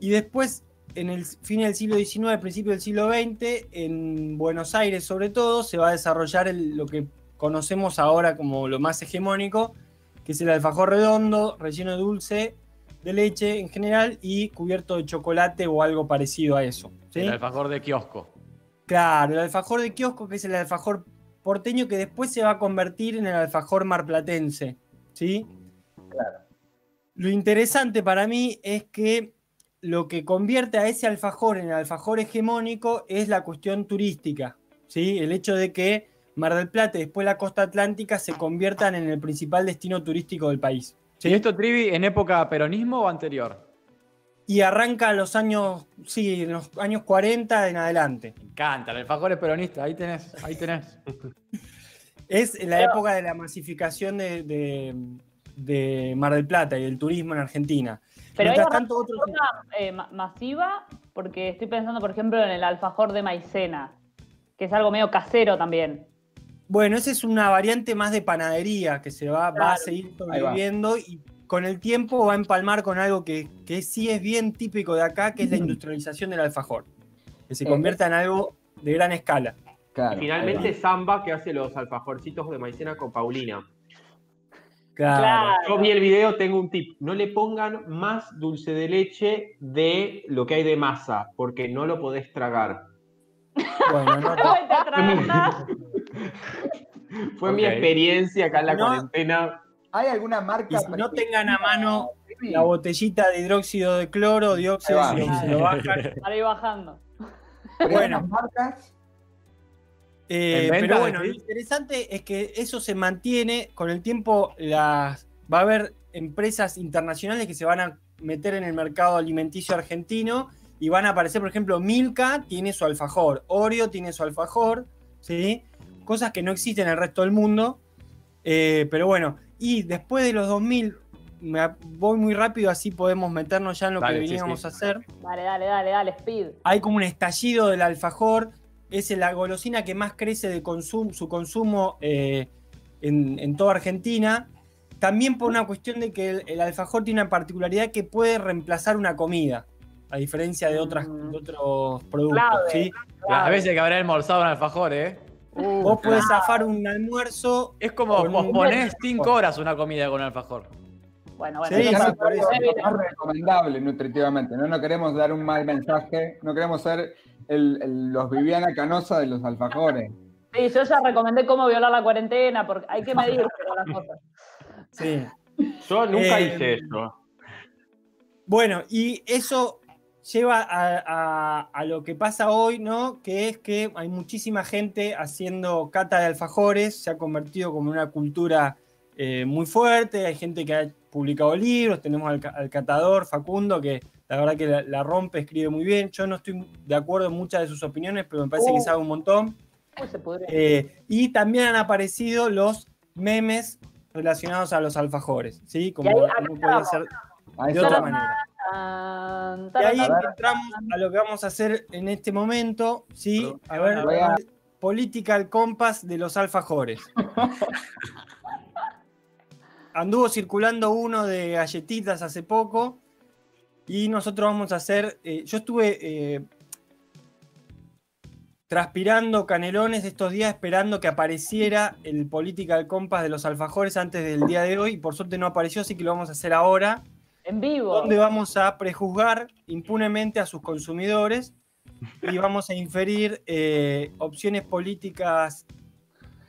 y después, en el fin del siglo XIX, principio del siglo XX, en Buenos Aires sobre todo, se va a desarrollar el- lo que conocemos ahora como lo más hegemónico, que es el alfajor redondo, relleno de dulce, de leche en general y cubierto de chocolate o algo parecido a eso. ¿sí? El alfajor de kiosco. Claro, el alfajor de kiosco, que es el alfajor porteño, que después se va a convertir en el alfajor marplatense. ¿Sí? Claro. Lo interesante para mí es que lo que convierte a ese alfajor en el alfajor hegemónico es la cuestión turística. ¿sí? El hecho de que Mar del Plata y después la costa atlántica se conviertan en el principal destino turístico del país. ¿sí? ¿Y esto, Trivi, en época peronismo o anterior? Y arranca en los años, sí, en los años 40 en adelante. Me encanta, el alfajor es peronista. Ahí tenés, ahí tenés. Es la época de la masificación de, de- de Mar del Plata y del turismo en Argentina. Pero hay Mientras una tanto, otros- forma eh, ma- masiva porque estoy pensando, por ejemplo, en el alfajor de maicena, que es algo medio casero también. Bueno, esa es una variante más de panadería que se va, va a seguir sobreviviendo y con el tiempo va a empalmar con algo que, que sí es bien típico de acá, que es la industrialización del alfajor. Que se Eh, convierta en algo de gran escala. Claro. Y finalmente Samba que hace los alfajorcitos de maicena con Paulina. Claro. Yo vi el video, tengo un tip. No le pongan más dulce de leche de lo que hay de masa, porque no lo podés tragar. Bueno, no, te. Fue mi experiencia acá en la No. cuarentena. ¿Hay alguna marca? y si no tengan a mano la botellita de hidróxido de cloro, dióxido, Ahí va. se lo bajan. Ir bajando. Bueno. marcas, Eh, ¿En venta, pero bueno, lo interesante es que eso se mantiene. Con el tiempo las, va a haber empresas internacionales que se van a meter en el mercado alimenticio argentino y van a aparecer, por ejemplo, Milka tiene su alfajor, Oreo tiene su alfajor, ¿sí? Cosas que no existen en el resto del mundo. Eh, pero bueno, y después de los 2000, me voy muy rápido, así podemos meternos ya en lo Dale, que sí, veníamos sí. a hacer Dale, dale, dale, dale, speed. hay como un estallido del alfajor. Es la golosina que más crece de consum- su consumo eh, en, en toda Argentina. También por una cuestión de que el, el alfajor tiene una particularidad que puede reemplazar una comida, a diferencia de, otras, Mm. de otros productos. Clave. ¿sí? Las veces que habré almorzado un alfajor, ¿eh? Uh, Vos podés zafar un almuerzo. es como posponés 5 horas una comida con un alfajor. Bueno, bueno. Sí, por eso. es más recomendable nutritivamente. ¿no? no queremos dar un mal mensaje, no queremos ser el- el- los Viviana Canosa de los alfajores. Sí, yo ya recomendé cómo violar la cuarentena, porque hay que medirse con las cosas. Sí. Yo nunca Eh, hice eso. Bueno, y eso lleva a, a- a lo que pasa hoy, ¿no? Que es que hay muchísima gente haciendo cata de alfajores, se ha convertido como una cultura eh, muy fuerte, hay gente que ha publicado libros, tenemos al catador Facundo, que la verdad que la, la rompe, escribe muy bien, yo no estoy de acuerdo en muchas de sus opiniones, pero me parece que Uh. sabe un montón. Se. Eh, y también han aparecido los memes relacionados a los alfajores, ¿sí? Como no podía ser de otra manera. Y ahí entramos a lo que vamos a hacer en este momento, ¿sí? A ver, Political Compass de los alfajores. Anduvo circulando uno de galletitas hace poco y nosotros vamos a hacer, eh, yo estuve eh, transpirando canelones estos días esperando que apareciera el Political Compass de los alfajores antes del día de hoy y por suerte no apareció, así que lo vamos a hacer ahora En vivo. donde vamos a prejuzgar impunemente a sus consumidores y vamos a inferir eh, opciones políticas,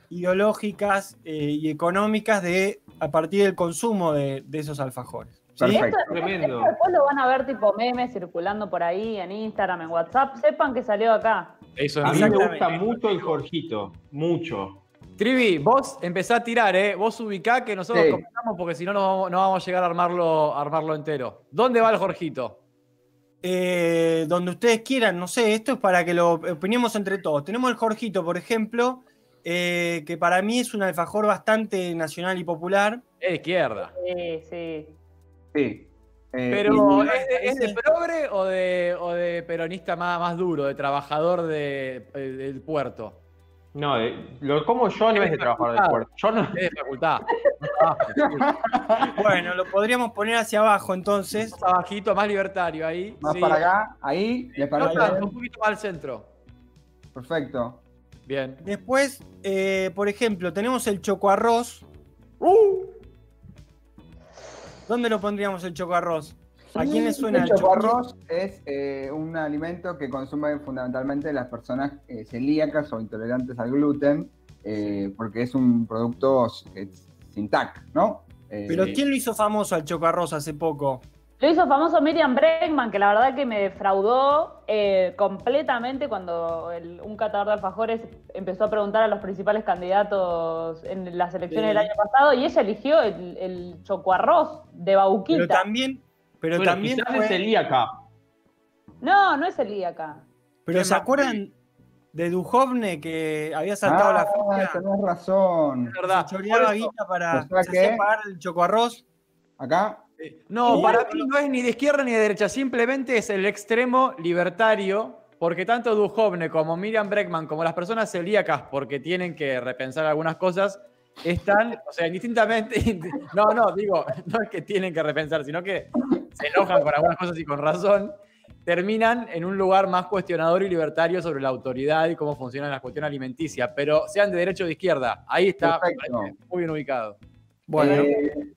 ideológicas eh, y económicas de, a partir del consumo de, de esos alfajores. Perfecto. Tremendo. Esto después lo van a ver tipo memes circulando por ahí en Instagram, en WhatsApp. Sepan que salió acá. Eso en A mí me gusta mucho el Jorgito. Mucho. Trivi, vos empezá a tirar, ¿eh? Vos ubicá que nosotros Sí. comenzamos porque si no, no vamos, a llegar a armarlo, a armarlo entero. ¿Dónde va el Jorgito? Eh, donde ustedes quieran, no sé, esto es para que lo opinemos entre todos. Tenemos el Jorgito, por ejemplo, eh, que para mí es un alfajor bastante nacional y popular. Es de izquierda. Sí, sí. Sí. Eh, Pero, ¿es de, es de progre o de, o de peronista más, más duro, de trabajador de- eh, del puerto? No, de- lo como yo no es de trabajador del puerto. Yo no. Es de facultad. Más abajo, Bueno, lo podríamos poner hacia abajo entonces. más abajito, más libertario ahí. más sí. para acá, ahí, ¿les No parece? tanto, un poquito más al centro. Perfecto. Bien. Después, eh, por ejemplo, tenemos el chocoarroz. ¿Dónde lo pondríamos el chocoarroz? ¿A quién le suena el el chocoarroz? arroz? Es eh, un alimento que consumen fundamentalmente las personas eh, celíacas o intolerantes al gluten, eh, porque es un producto sin TAC, ¿no? Pero ¿quién lo hizo famoso al chocoarroz hace poco? Lo hizo famoso Miriam Bregman, que la verdad que me defraudó eh, completamente cuando el- un catador de alfajores empezó a preguntar a los principales candidatos en las elecciones Sí. del año pasado y ella eligió el, el chocoarroz de Pero Bauquita. también, pero Bueno, también quizás fue- es celíaca. No, no es celíaca. pero ¿Qué ¿se más? acuerdan de Duhovne que había saltado la Ah, fila? tenés razón. Es verdad. Se choreaba guita para O sea se que- hacía pagar el chocoarroz. Acá. No, para mí no es ni de izquierda ni de derecha, simplemente es el extremo libertario, porque tanto Duhovne como Miriam Breckman, como las personas celíacas, porque tienen que repensar algunas cosas, están, o sea, indistintamente, no, no, digo, no es que tienen que repensar, sino que se enojan con algunas cosas y con razón, terminan en un lugar más cuestionador y libertario sobre la autoridad y cómo funcionan las cuestiones alimenticias, pero sean de derecha o de izquierda, ahí está muy bien ubicado. Bueno, Eh,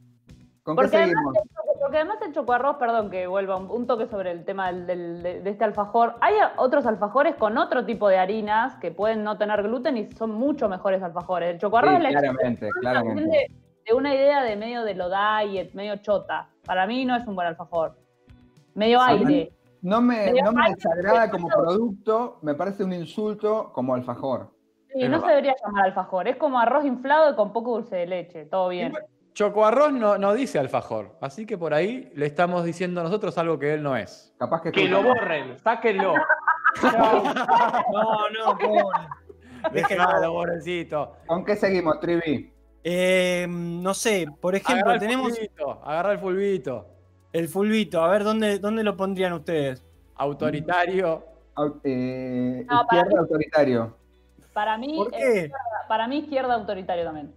¿Con qué Porque además, el- porque además el chocoarroz, perdón que vuelva un, un toque sobre el tema del- del- de, de este alfajor. Hay otros alfajores con otro tipo de harinas que pueden no tener gluten y son mucho mejores alfajores. El chocoarroz Sí, es la claramente, claramente. de, de una idea de medio de lo diet, medio chota. Para mí no es un buen alfajor. Medio Sí. aire. No me, no me desagrada como producto, me parece un insulto como alfajor. Sí, no se debería llamar alfajor. Es como arroz inflado y con poco dulce de leche. Todo bien. Chocoarroz no, no dice alfajor, así que por ahí le estamos diciendo nosotros algo que él no es. Capaz que, Que lo borren, sáquenlo. no, no, pobre. Déjenlo. Déjalo, pobrecito. ¿Con qué seguimos, Trivi? Eh, no sé, por ejemplo, Agarra el tenemos fulbito, agarra el fulbito. el fulbito. A ver, ¿dónde, ¿dónde lo pondrían ustedes? Autoritario. Au- eh, No, para izquierda autoritario. Para mí, ¿Por es- qué? para mí izquierda autoritario también.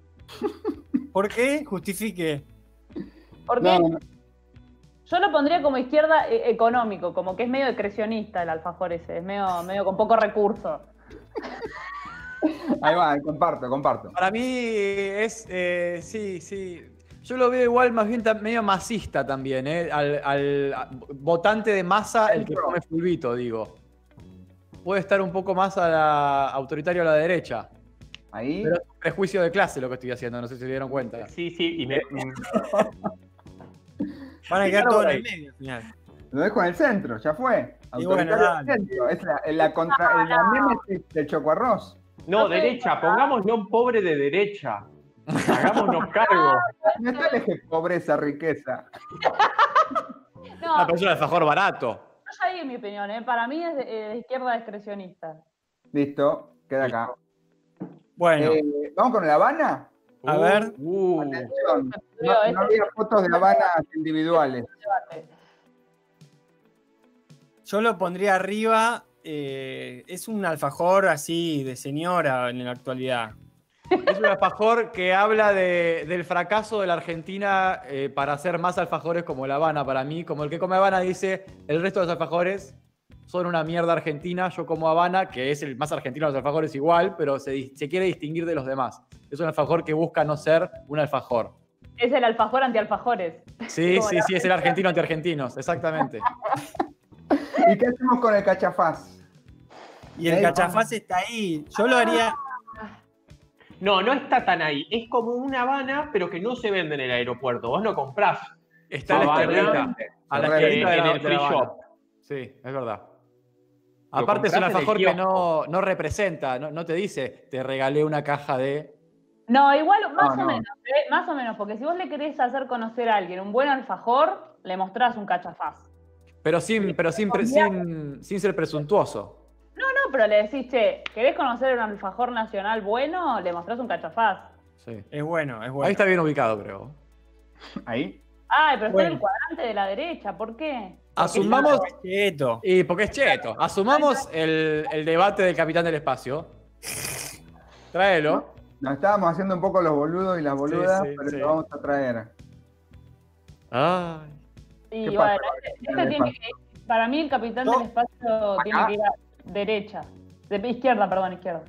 ¿Por qué? Justifique. Porque No, yo lo pondría como izquierda eh, económico, como que es medio decrecionista el alfajor ese, es medio, medio con poco recurso. ahí va, comparto, comparto. Para mí es, eh, sí, sí. Yo lo veo igual más bien medio masista también, ¿eh? al, al- a- votante de masa, el que come fulbito, digo. Puede estar un poco más a la, autoritario a la derecha. Ahí. Pero es un prejuicio de clase lo que estoy haciendo, no sé si se dieron cuenta. Sí, sí, y me, mm, Van a quedar todos en el medio al final. Lo dejo en el centro, ya fue. Y bueno, dale. centro. Es la, la contra, la némesis del chocoarroz. No, No derecha, pongámoslo un pobre de derecha. Hagámonos cargo. No está el eje pobreza, riqueza. No, Ah, pero es un alfajor barato. yo ya di mi opinión, ¿eh? para mí es de, eh, de izquierda discrecionista. Listo, queda acá. Bueno, Eh, ¿Vamos con la Habana? a ver. Uh, Atención. Creo, No, no había fotos de Habanas individuales. Yo lo pondría arriba. eh, es un alfajor así de señora en la actualidad. Es un alfajor que habla de- del fracaso de la Argentina eh, para hacer más alfajores como La Habana. Para mí, como el que come Habana dice, el resto de los alfajores son una mierda argentina. Yo como Habana, que es el más argentino de los alfajores igual, pero se, se quiere distinguir de los demás. Es un alfajor que busca no ser un alfajor. Es el alfajor anti-alfajores. Sí, Como sí, sí, es el argentino ante argentinos, exactamente. ¿Y qué hacemos con el cachafaz? Y el cachafaz está ahí. Yo lo haría. no, no está tan ahí. Es como una Habana, pero que no se vende en el aeropuerto. Vos no comprás. Está a la. A en el free shop. Sí, es verdad. Aparte es un alfajor que no, no representa, no, no te dice, te regalé una caja de... No, igual, más No, o no. menos, ¿eh? más o menos, porque si vos le querés hacer conocer a alguien un buen alfajor, le mostrás un cachafaz. Pero sin, pero sin, pre- sin, sin ser presuntuoso. No, no, pero le decís, che, ¿querés conocer un alfajor nacional bueno? Le mostrás un cachafaz. Sí. Es bueno, es bueno. Ahí está bien ubicado, creo. Ahí. Ay, pero está en el cuadrante de la derecha, ¿por qué? Asumamos, Quieto. y porque es cheto, asumamos el, el debate del capitán del espacio. Tráelo. Nos estábamos haciendo un poco los boludos y las boludas, sí, pero sí. lo vamos a traer. Ay. Y ¿Qué bueno, pasa? este, este tiene que, para mí el capitán No. del espacio tiene que ir a derecha. De izquierda, perdón, izquierda.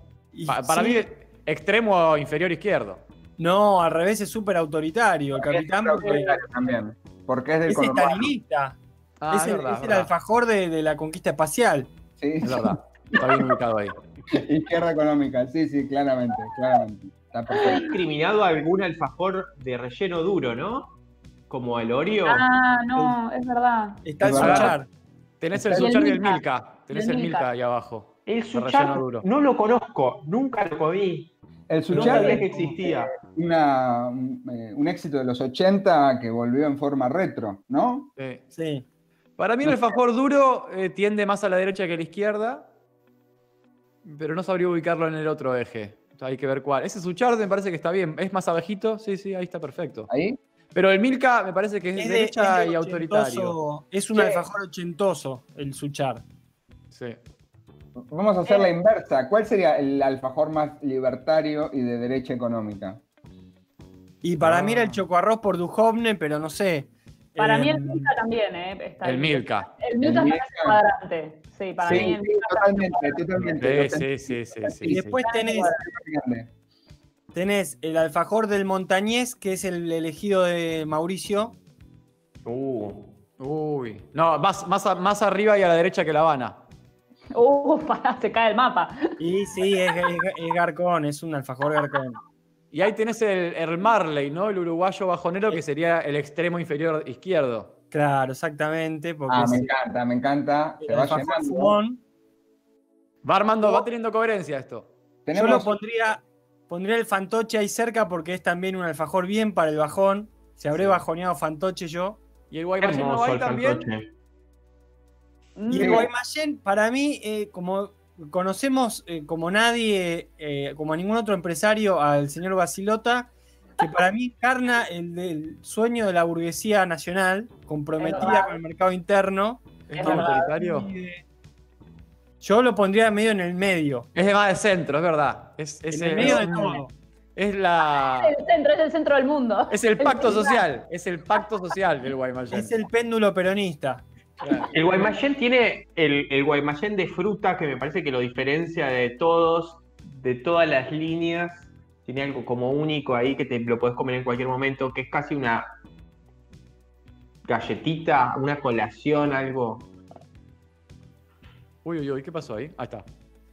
Pa- para sí, mí, extremo inferior izquierdo. No, al revés es súper autoritario el capitán Es porque autoritario también. Porque es del es estalinista. Ah, es, el, verdad, es el verdad. alfajor de, de la conquista espacial. Sí, Es verdad. Está bien ubicado ahí. izquierda económica. Sí, sí, claramente, claramente. Está perfecto. discriminado algún alfajor de relleno duro, ¿no? Como el Oreo. Ah, no, es verdad. Está el. Suchar. Tenés el el Suchar y el Milka. Tenés el el Milka ahí abajo. El suchar duro. no lo conozco, nunca lo comí. El No Suchar que existía. una, un, eh, un éxito de los 80 que volvió en forma retro, ¿no? Sí. Sí. Para mí el alfajor duro eh, tiende más a la derecha que a la izquierda, pero no sabría ubicarlo en el otro eje. Hay que ver cuál. Ese Suchard me parece que está bien. Es más abajito, sí, sí, ahí está perfecto. Ahí. Pero el Milka me parece que es, Es de- derecha es de y autoritario. Es un alfajor ochentoso, el Suchar. Sí. Vamos a hacer la inversa. ¿Cuál sería el alfajor más libertario y de derecha económica? Y para Ah. mí era el chocoarroz por Duhovne, pero no sé. Para mí el Milka también, ¿eh? Está El. Milka. El Milka Milka. cuadrante. Sí, para Sí, mí el sí, Milka totalmente, totalmente. Sí, sí, sí, sí, sí, Y sí. después tenés, tenés el alfajor del Montañés, que es el elegido de Mauricio. Uh, Uy. No, más, más, a- más arriba y a la derecha que La Habana. Uh, pará, se cae el mapa. Y sí, es, es- es Garcón, es un alfajor Garcón. Y ahí tenés el, el Marley, ¿no? El uruguayo bajonero que sería el extremo inferior izquierdo. Claro, exactamente. Porque Ah, me encanta, me encanta. Se va llenando. Va armando, va teniendo coherencia esto. Yo lo pondría, pondría el fantoche ahí cerca porque es también un alfajor bien para el bajón. Se habré Sí. bajoneado fantoche yo. Y el Guaymallén no va ahí también. fantoche. Y el Guaymallén, para mí, eh, como conocemos eh, como nadie, eh, como a ningún otro empresario, al señor Basilota, que para mí encarna el del sueño de la burguesía nacional, comprometida con el mercado interno. Es verdad. autoritario. Yo lo pondría medio en el medio. Es de más de centro, es verdad. Es, es en el el- medio de todo. Es la. Es el centro, es el centro del mundo. Es el pacto social. Es el pacto social del Guaymallén. Es el péndulo peronista. Claro. El Guaymallén tiene el, el Guaymallén de fruta que me parece que lo diferencia de todos, de todas las líneas. Tiene algo como único ahí que te lo puedes comer en cualquier momento, que es casi una galletita, una colación, algo. Uy, uy, uy, ¿qué pasó ahí? Ahí está.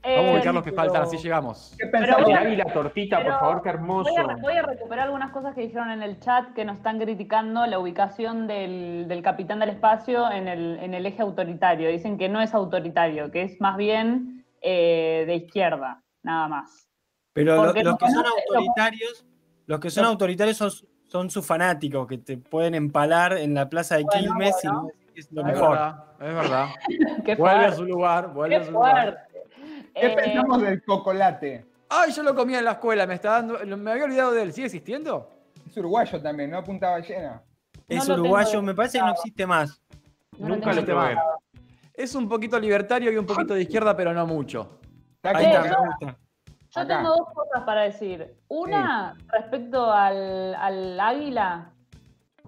Eh, Vamos a ubicar los que pero- faltan, así llegamos. ¿Qué Pero pensamos? voy a- Mirá, y la tortita, pero por favor, qué hermoso. Voy a, voy a recuperar algunas cosas que dijeron en el chat que nos están criticando la ubicación del, del capitán del espacio en el, en el eje autoritario. Dicen que no es autoritario, que es más bien eh, de izquierda, nada más. Pero lo- los no que son autoritarios, los que son Los- autoritarios son, son sus fanáticos que te pueden empalar en la plaza de Bueno, Quilmes bueno. y es lo Es mejor. verdad, es verdad. Vuelve a su lugar, vuelve a su lugar. ¿Qué Eh, pensamos del cocolate? Ay, yo lo comía en la escuela, me está dando. Me había olvidado de él. ¿Sigue existiendo? Es uruguayo también, ¿no? Punta ballena. Es No uruguayo, me parece que no existe más. no lo Nunca lo probé. Es un poquito libertario y un poquito de izquierda, pero no mucho. Ahí está, yo- me gusta. Yo Acá. tengo dos cosas para decir. Una, respecto al, al águila,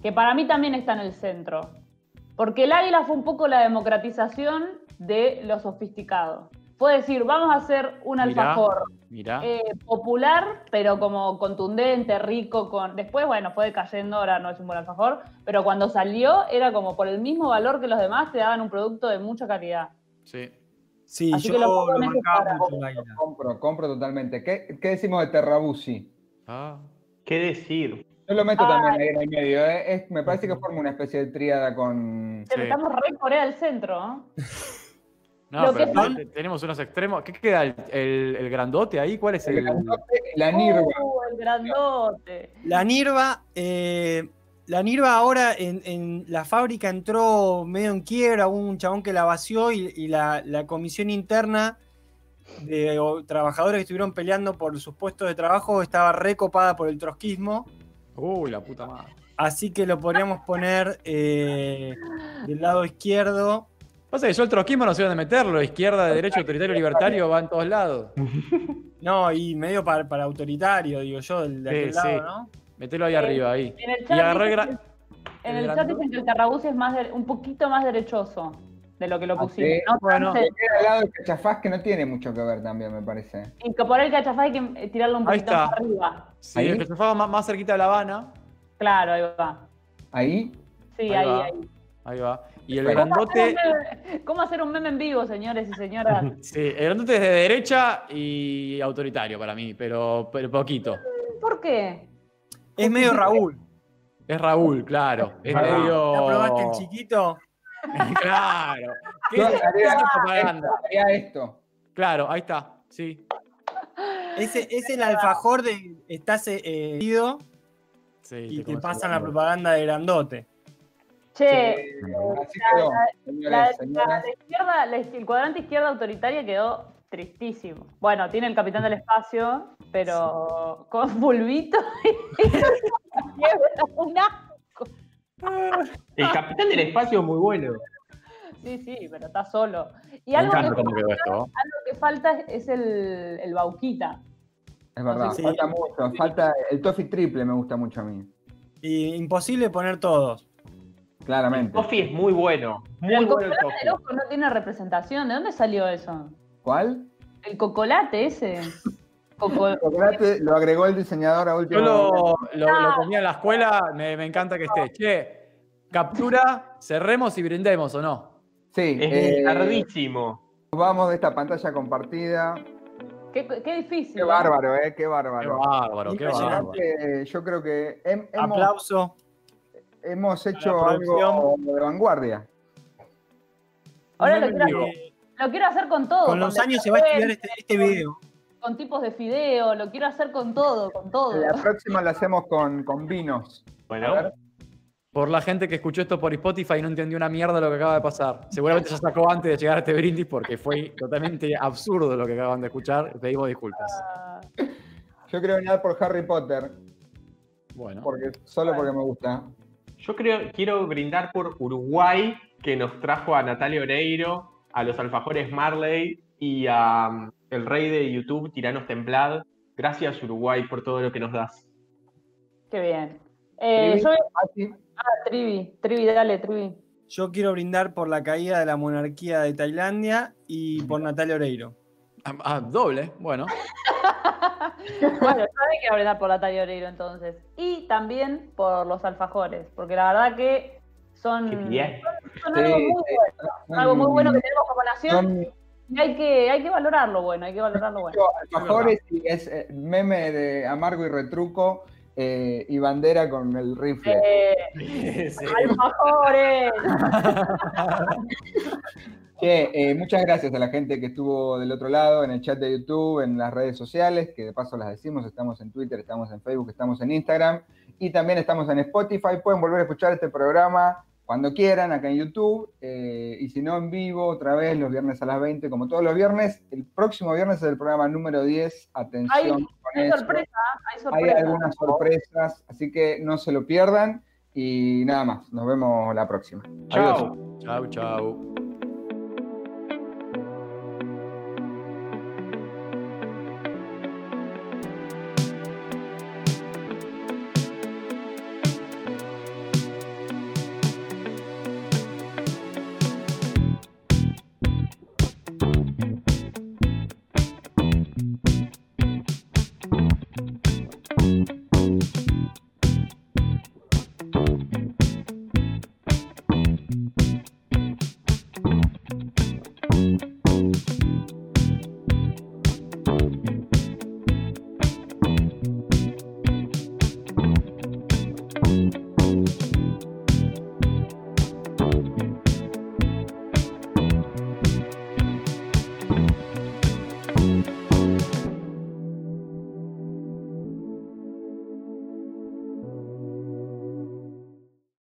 que para mí también está en el centro. Porque el águila fue un poco la democratización de lo sofisticado. Fue decir, vamos a hacer un Mirá. alfajor Mirá. eh, popular, pero como contundente, rico, con. Después, bueno, fue decayendo, ahora no es un buen alfajor, pero cuando salió era como por el mismo valor que los demás te daban un producto de mucha calidad. Sí. Sí, Así yo que lo lo, en marcaba mucho el águila. Compro, compro totalmente. ¿Qué, qué decimos de Terrabusi? Ah. ¿Qué decir? Yo lo meto también ahí en el medio. ¿eh? Es- me parece que forma una especie de tríada con. Che, Sí. Estamos re Corea del Centro, ¿no? No, Lo pero que tenemos unos extremos. ¿Qué queda? ¿El, el- el grandote ahí? ¿Cuál es El el.? grandote, la nirva. Uh, el grandote. La Nirva, eh, la Nirva ahora en, en la fábrica entró medio en quiebra, hubo un chabón que la vació y, y la, la comisión interna de o, trabajadores que estuvieron peleando por sus puestos de trabajo estaba recopada por el trotskismo, Uy, la puta madre. así que lo podríamos poner eh, del lado izquierdo. Pasa que yo el trotskismo no sé dónde meterlo. Izquierda, derecha, autoritario, libertario, va en todos lados. No, y medio para, para autoritario, digo yo, del, de Sí, aquel sí. lado, ¿no? Metelo ahí Eh, arriba, ahí. En el Y chat, agarré el dicen, gra- que- en el el chat grandote. dicen que el Terrabuzzi es más de- un poquito más derechoso de lo que lo Ah, pusimos. sí. ¿no? Bueno. Entonces, Queda al lado del cachafaz que no tiene mucho que ver también, me parece. y que por el cachafá hay que eh, tirarlo un poquito más arriba. Sí, Ahí. el fue más, más cerquita de La Habana. Claro, ahí va. Ahí. Sí, Ahí ahí, va. ahí. Ahí va. Y el Perfecto. ¿Cómo hacer, grandote. un meme, cómo hacer un meme en vivo, señores y señoras? Sí, el grandote es de derecha y autoritario para mí, pero, pero poquito. ¿Por qué? Es medio Raúl. Es Raúl, claro. Es Ah. medio. ¿Ya probaste el chiquito? claro. ¿Qué es qué haría, es la propaganda? haría esto. Claro, ahí está. Sí. Ese es el alfajor de estás eh, ido sí y te pasan la propaganda de grandote. Che, Eh, así quedó. la, izquierda, el cuadrante izquierda autoritaria quedó tristísimo. Bueno, tiene el capitán del espacio, pero con bulbito y una El capitán del espacio es muy bueno. Sí, sí, pero está solo. Y algo que, encanta cómo quedó esto. algo que falta es el, el Bauquita. Es verdad, falta mucho. Falta el toffee triple, me gusta mucho a mí. Y imposible poner todos. Claramente. Coffee es muy bueno. Muy el bueno el cocolate coffee. del ojo no tiene representación. ¿De dónde salió eso? ¿Cuál? El cocolate ese. Coco- El chocolate lo agregó el diseñador a último Yo lo, momento. lo- lo comía en la escuela, me, me encanta que esté. Che, captura, cerremos y brindemos, ¿o no? Sí, Es eh, tardísimo. vamos de esta pantalla compartida. qué, qué difícil. Qué ¿eh? bárbaro, ¿eh? Qué Qué bárbaro. bárbaro, qué bárbaro. Yo creo que hem- hemos, Aplauso. Hemos hecho algo de vanguardia. Ahora No lo quiero, olvido. lo quiero hacer con todo. Con los años se va a estudiar este, este video. Con tipos de fideo, lo quiero hacer con todo, con todo. La próxima la hacemos con, con vinos. Bueno. Por la gente que escuchó esto por Spotify y no entendió una mierda lo que acaba de pasar. Seguramente ya sacó antes de llegar a este brindis porque fue totalmente absurdo lo que acaban de escuchar. Pedimos disculpas. Yo quiero brindar por Harry Potter, Bueno. porque, solo porque me gusta. Yo creo, quiero brindar por Uruguay, que nos trajo a Natalia Oreiro, a los alfajores Marley y a um, el rey de YouTube, Tiranos Templad. Gracias, Uruguay, por todo lo que nos das. qué bien. Eh, Trivi, yo, Mati, ah, Trivi, Trivi, dale, Trivi. Yo quiero brindar por la caída de la monarquía de Tailandia y por Natalia Oreiro. Ah, ah, doble, bueno. Bueno, yo hay que brindar por la Talla Oreiro entonces. Y también por los alfajores, porque la verdad que son, Sí, algo muy bueno. son algo muy bueno que tenemos como nación y hay que, hay que valorarlo bueno, hay que valorarlo bueno. alfajores y es eh, meme de amargo y retruco eh, y bandera con el rifle. Eh, alfajores. Che, eh, muchas gracias a la gente que estuvo del otro lado, en el chat de YouTube, en las redes sociales, que de paso las decimos, estamos en Twitter, estamos en Facebook, estamos en Instagram y también estamos en Spotify. Pueden volver a escuchar este programa cuando quieran acá en YouTube eh, y si no en vivo otra vez los viernes a las 20, como todos los viernes. El próximo viernes es el programa número 10. Atención Hay- con Hay eso. sorpresa, hay Hay algunas sorpresas, así que no se lo pierdan y nada más. Nos vemos la próxima. Chao. Chau, chau.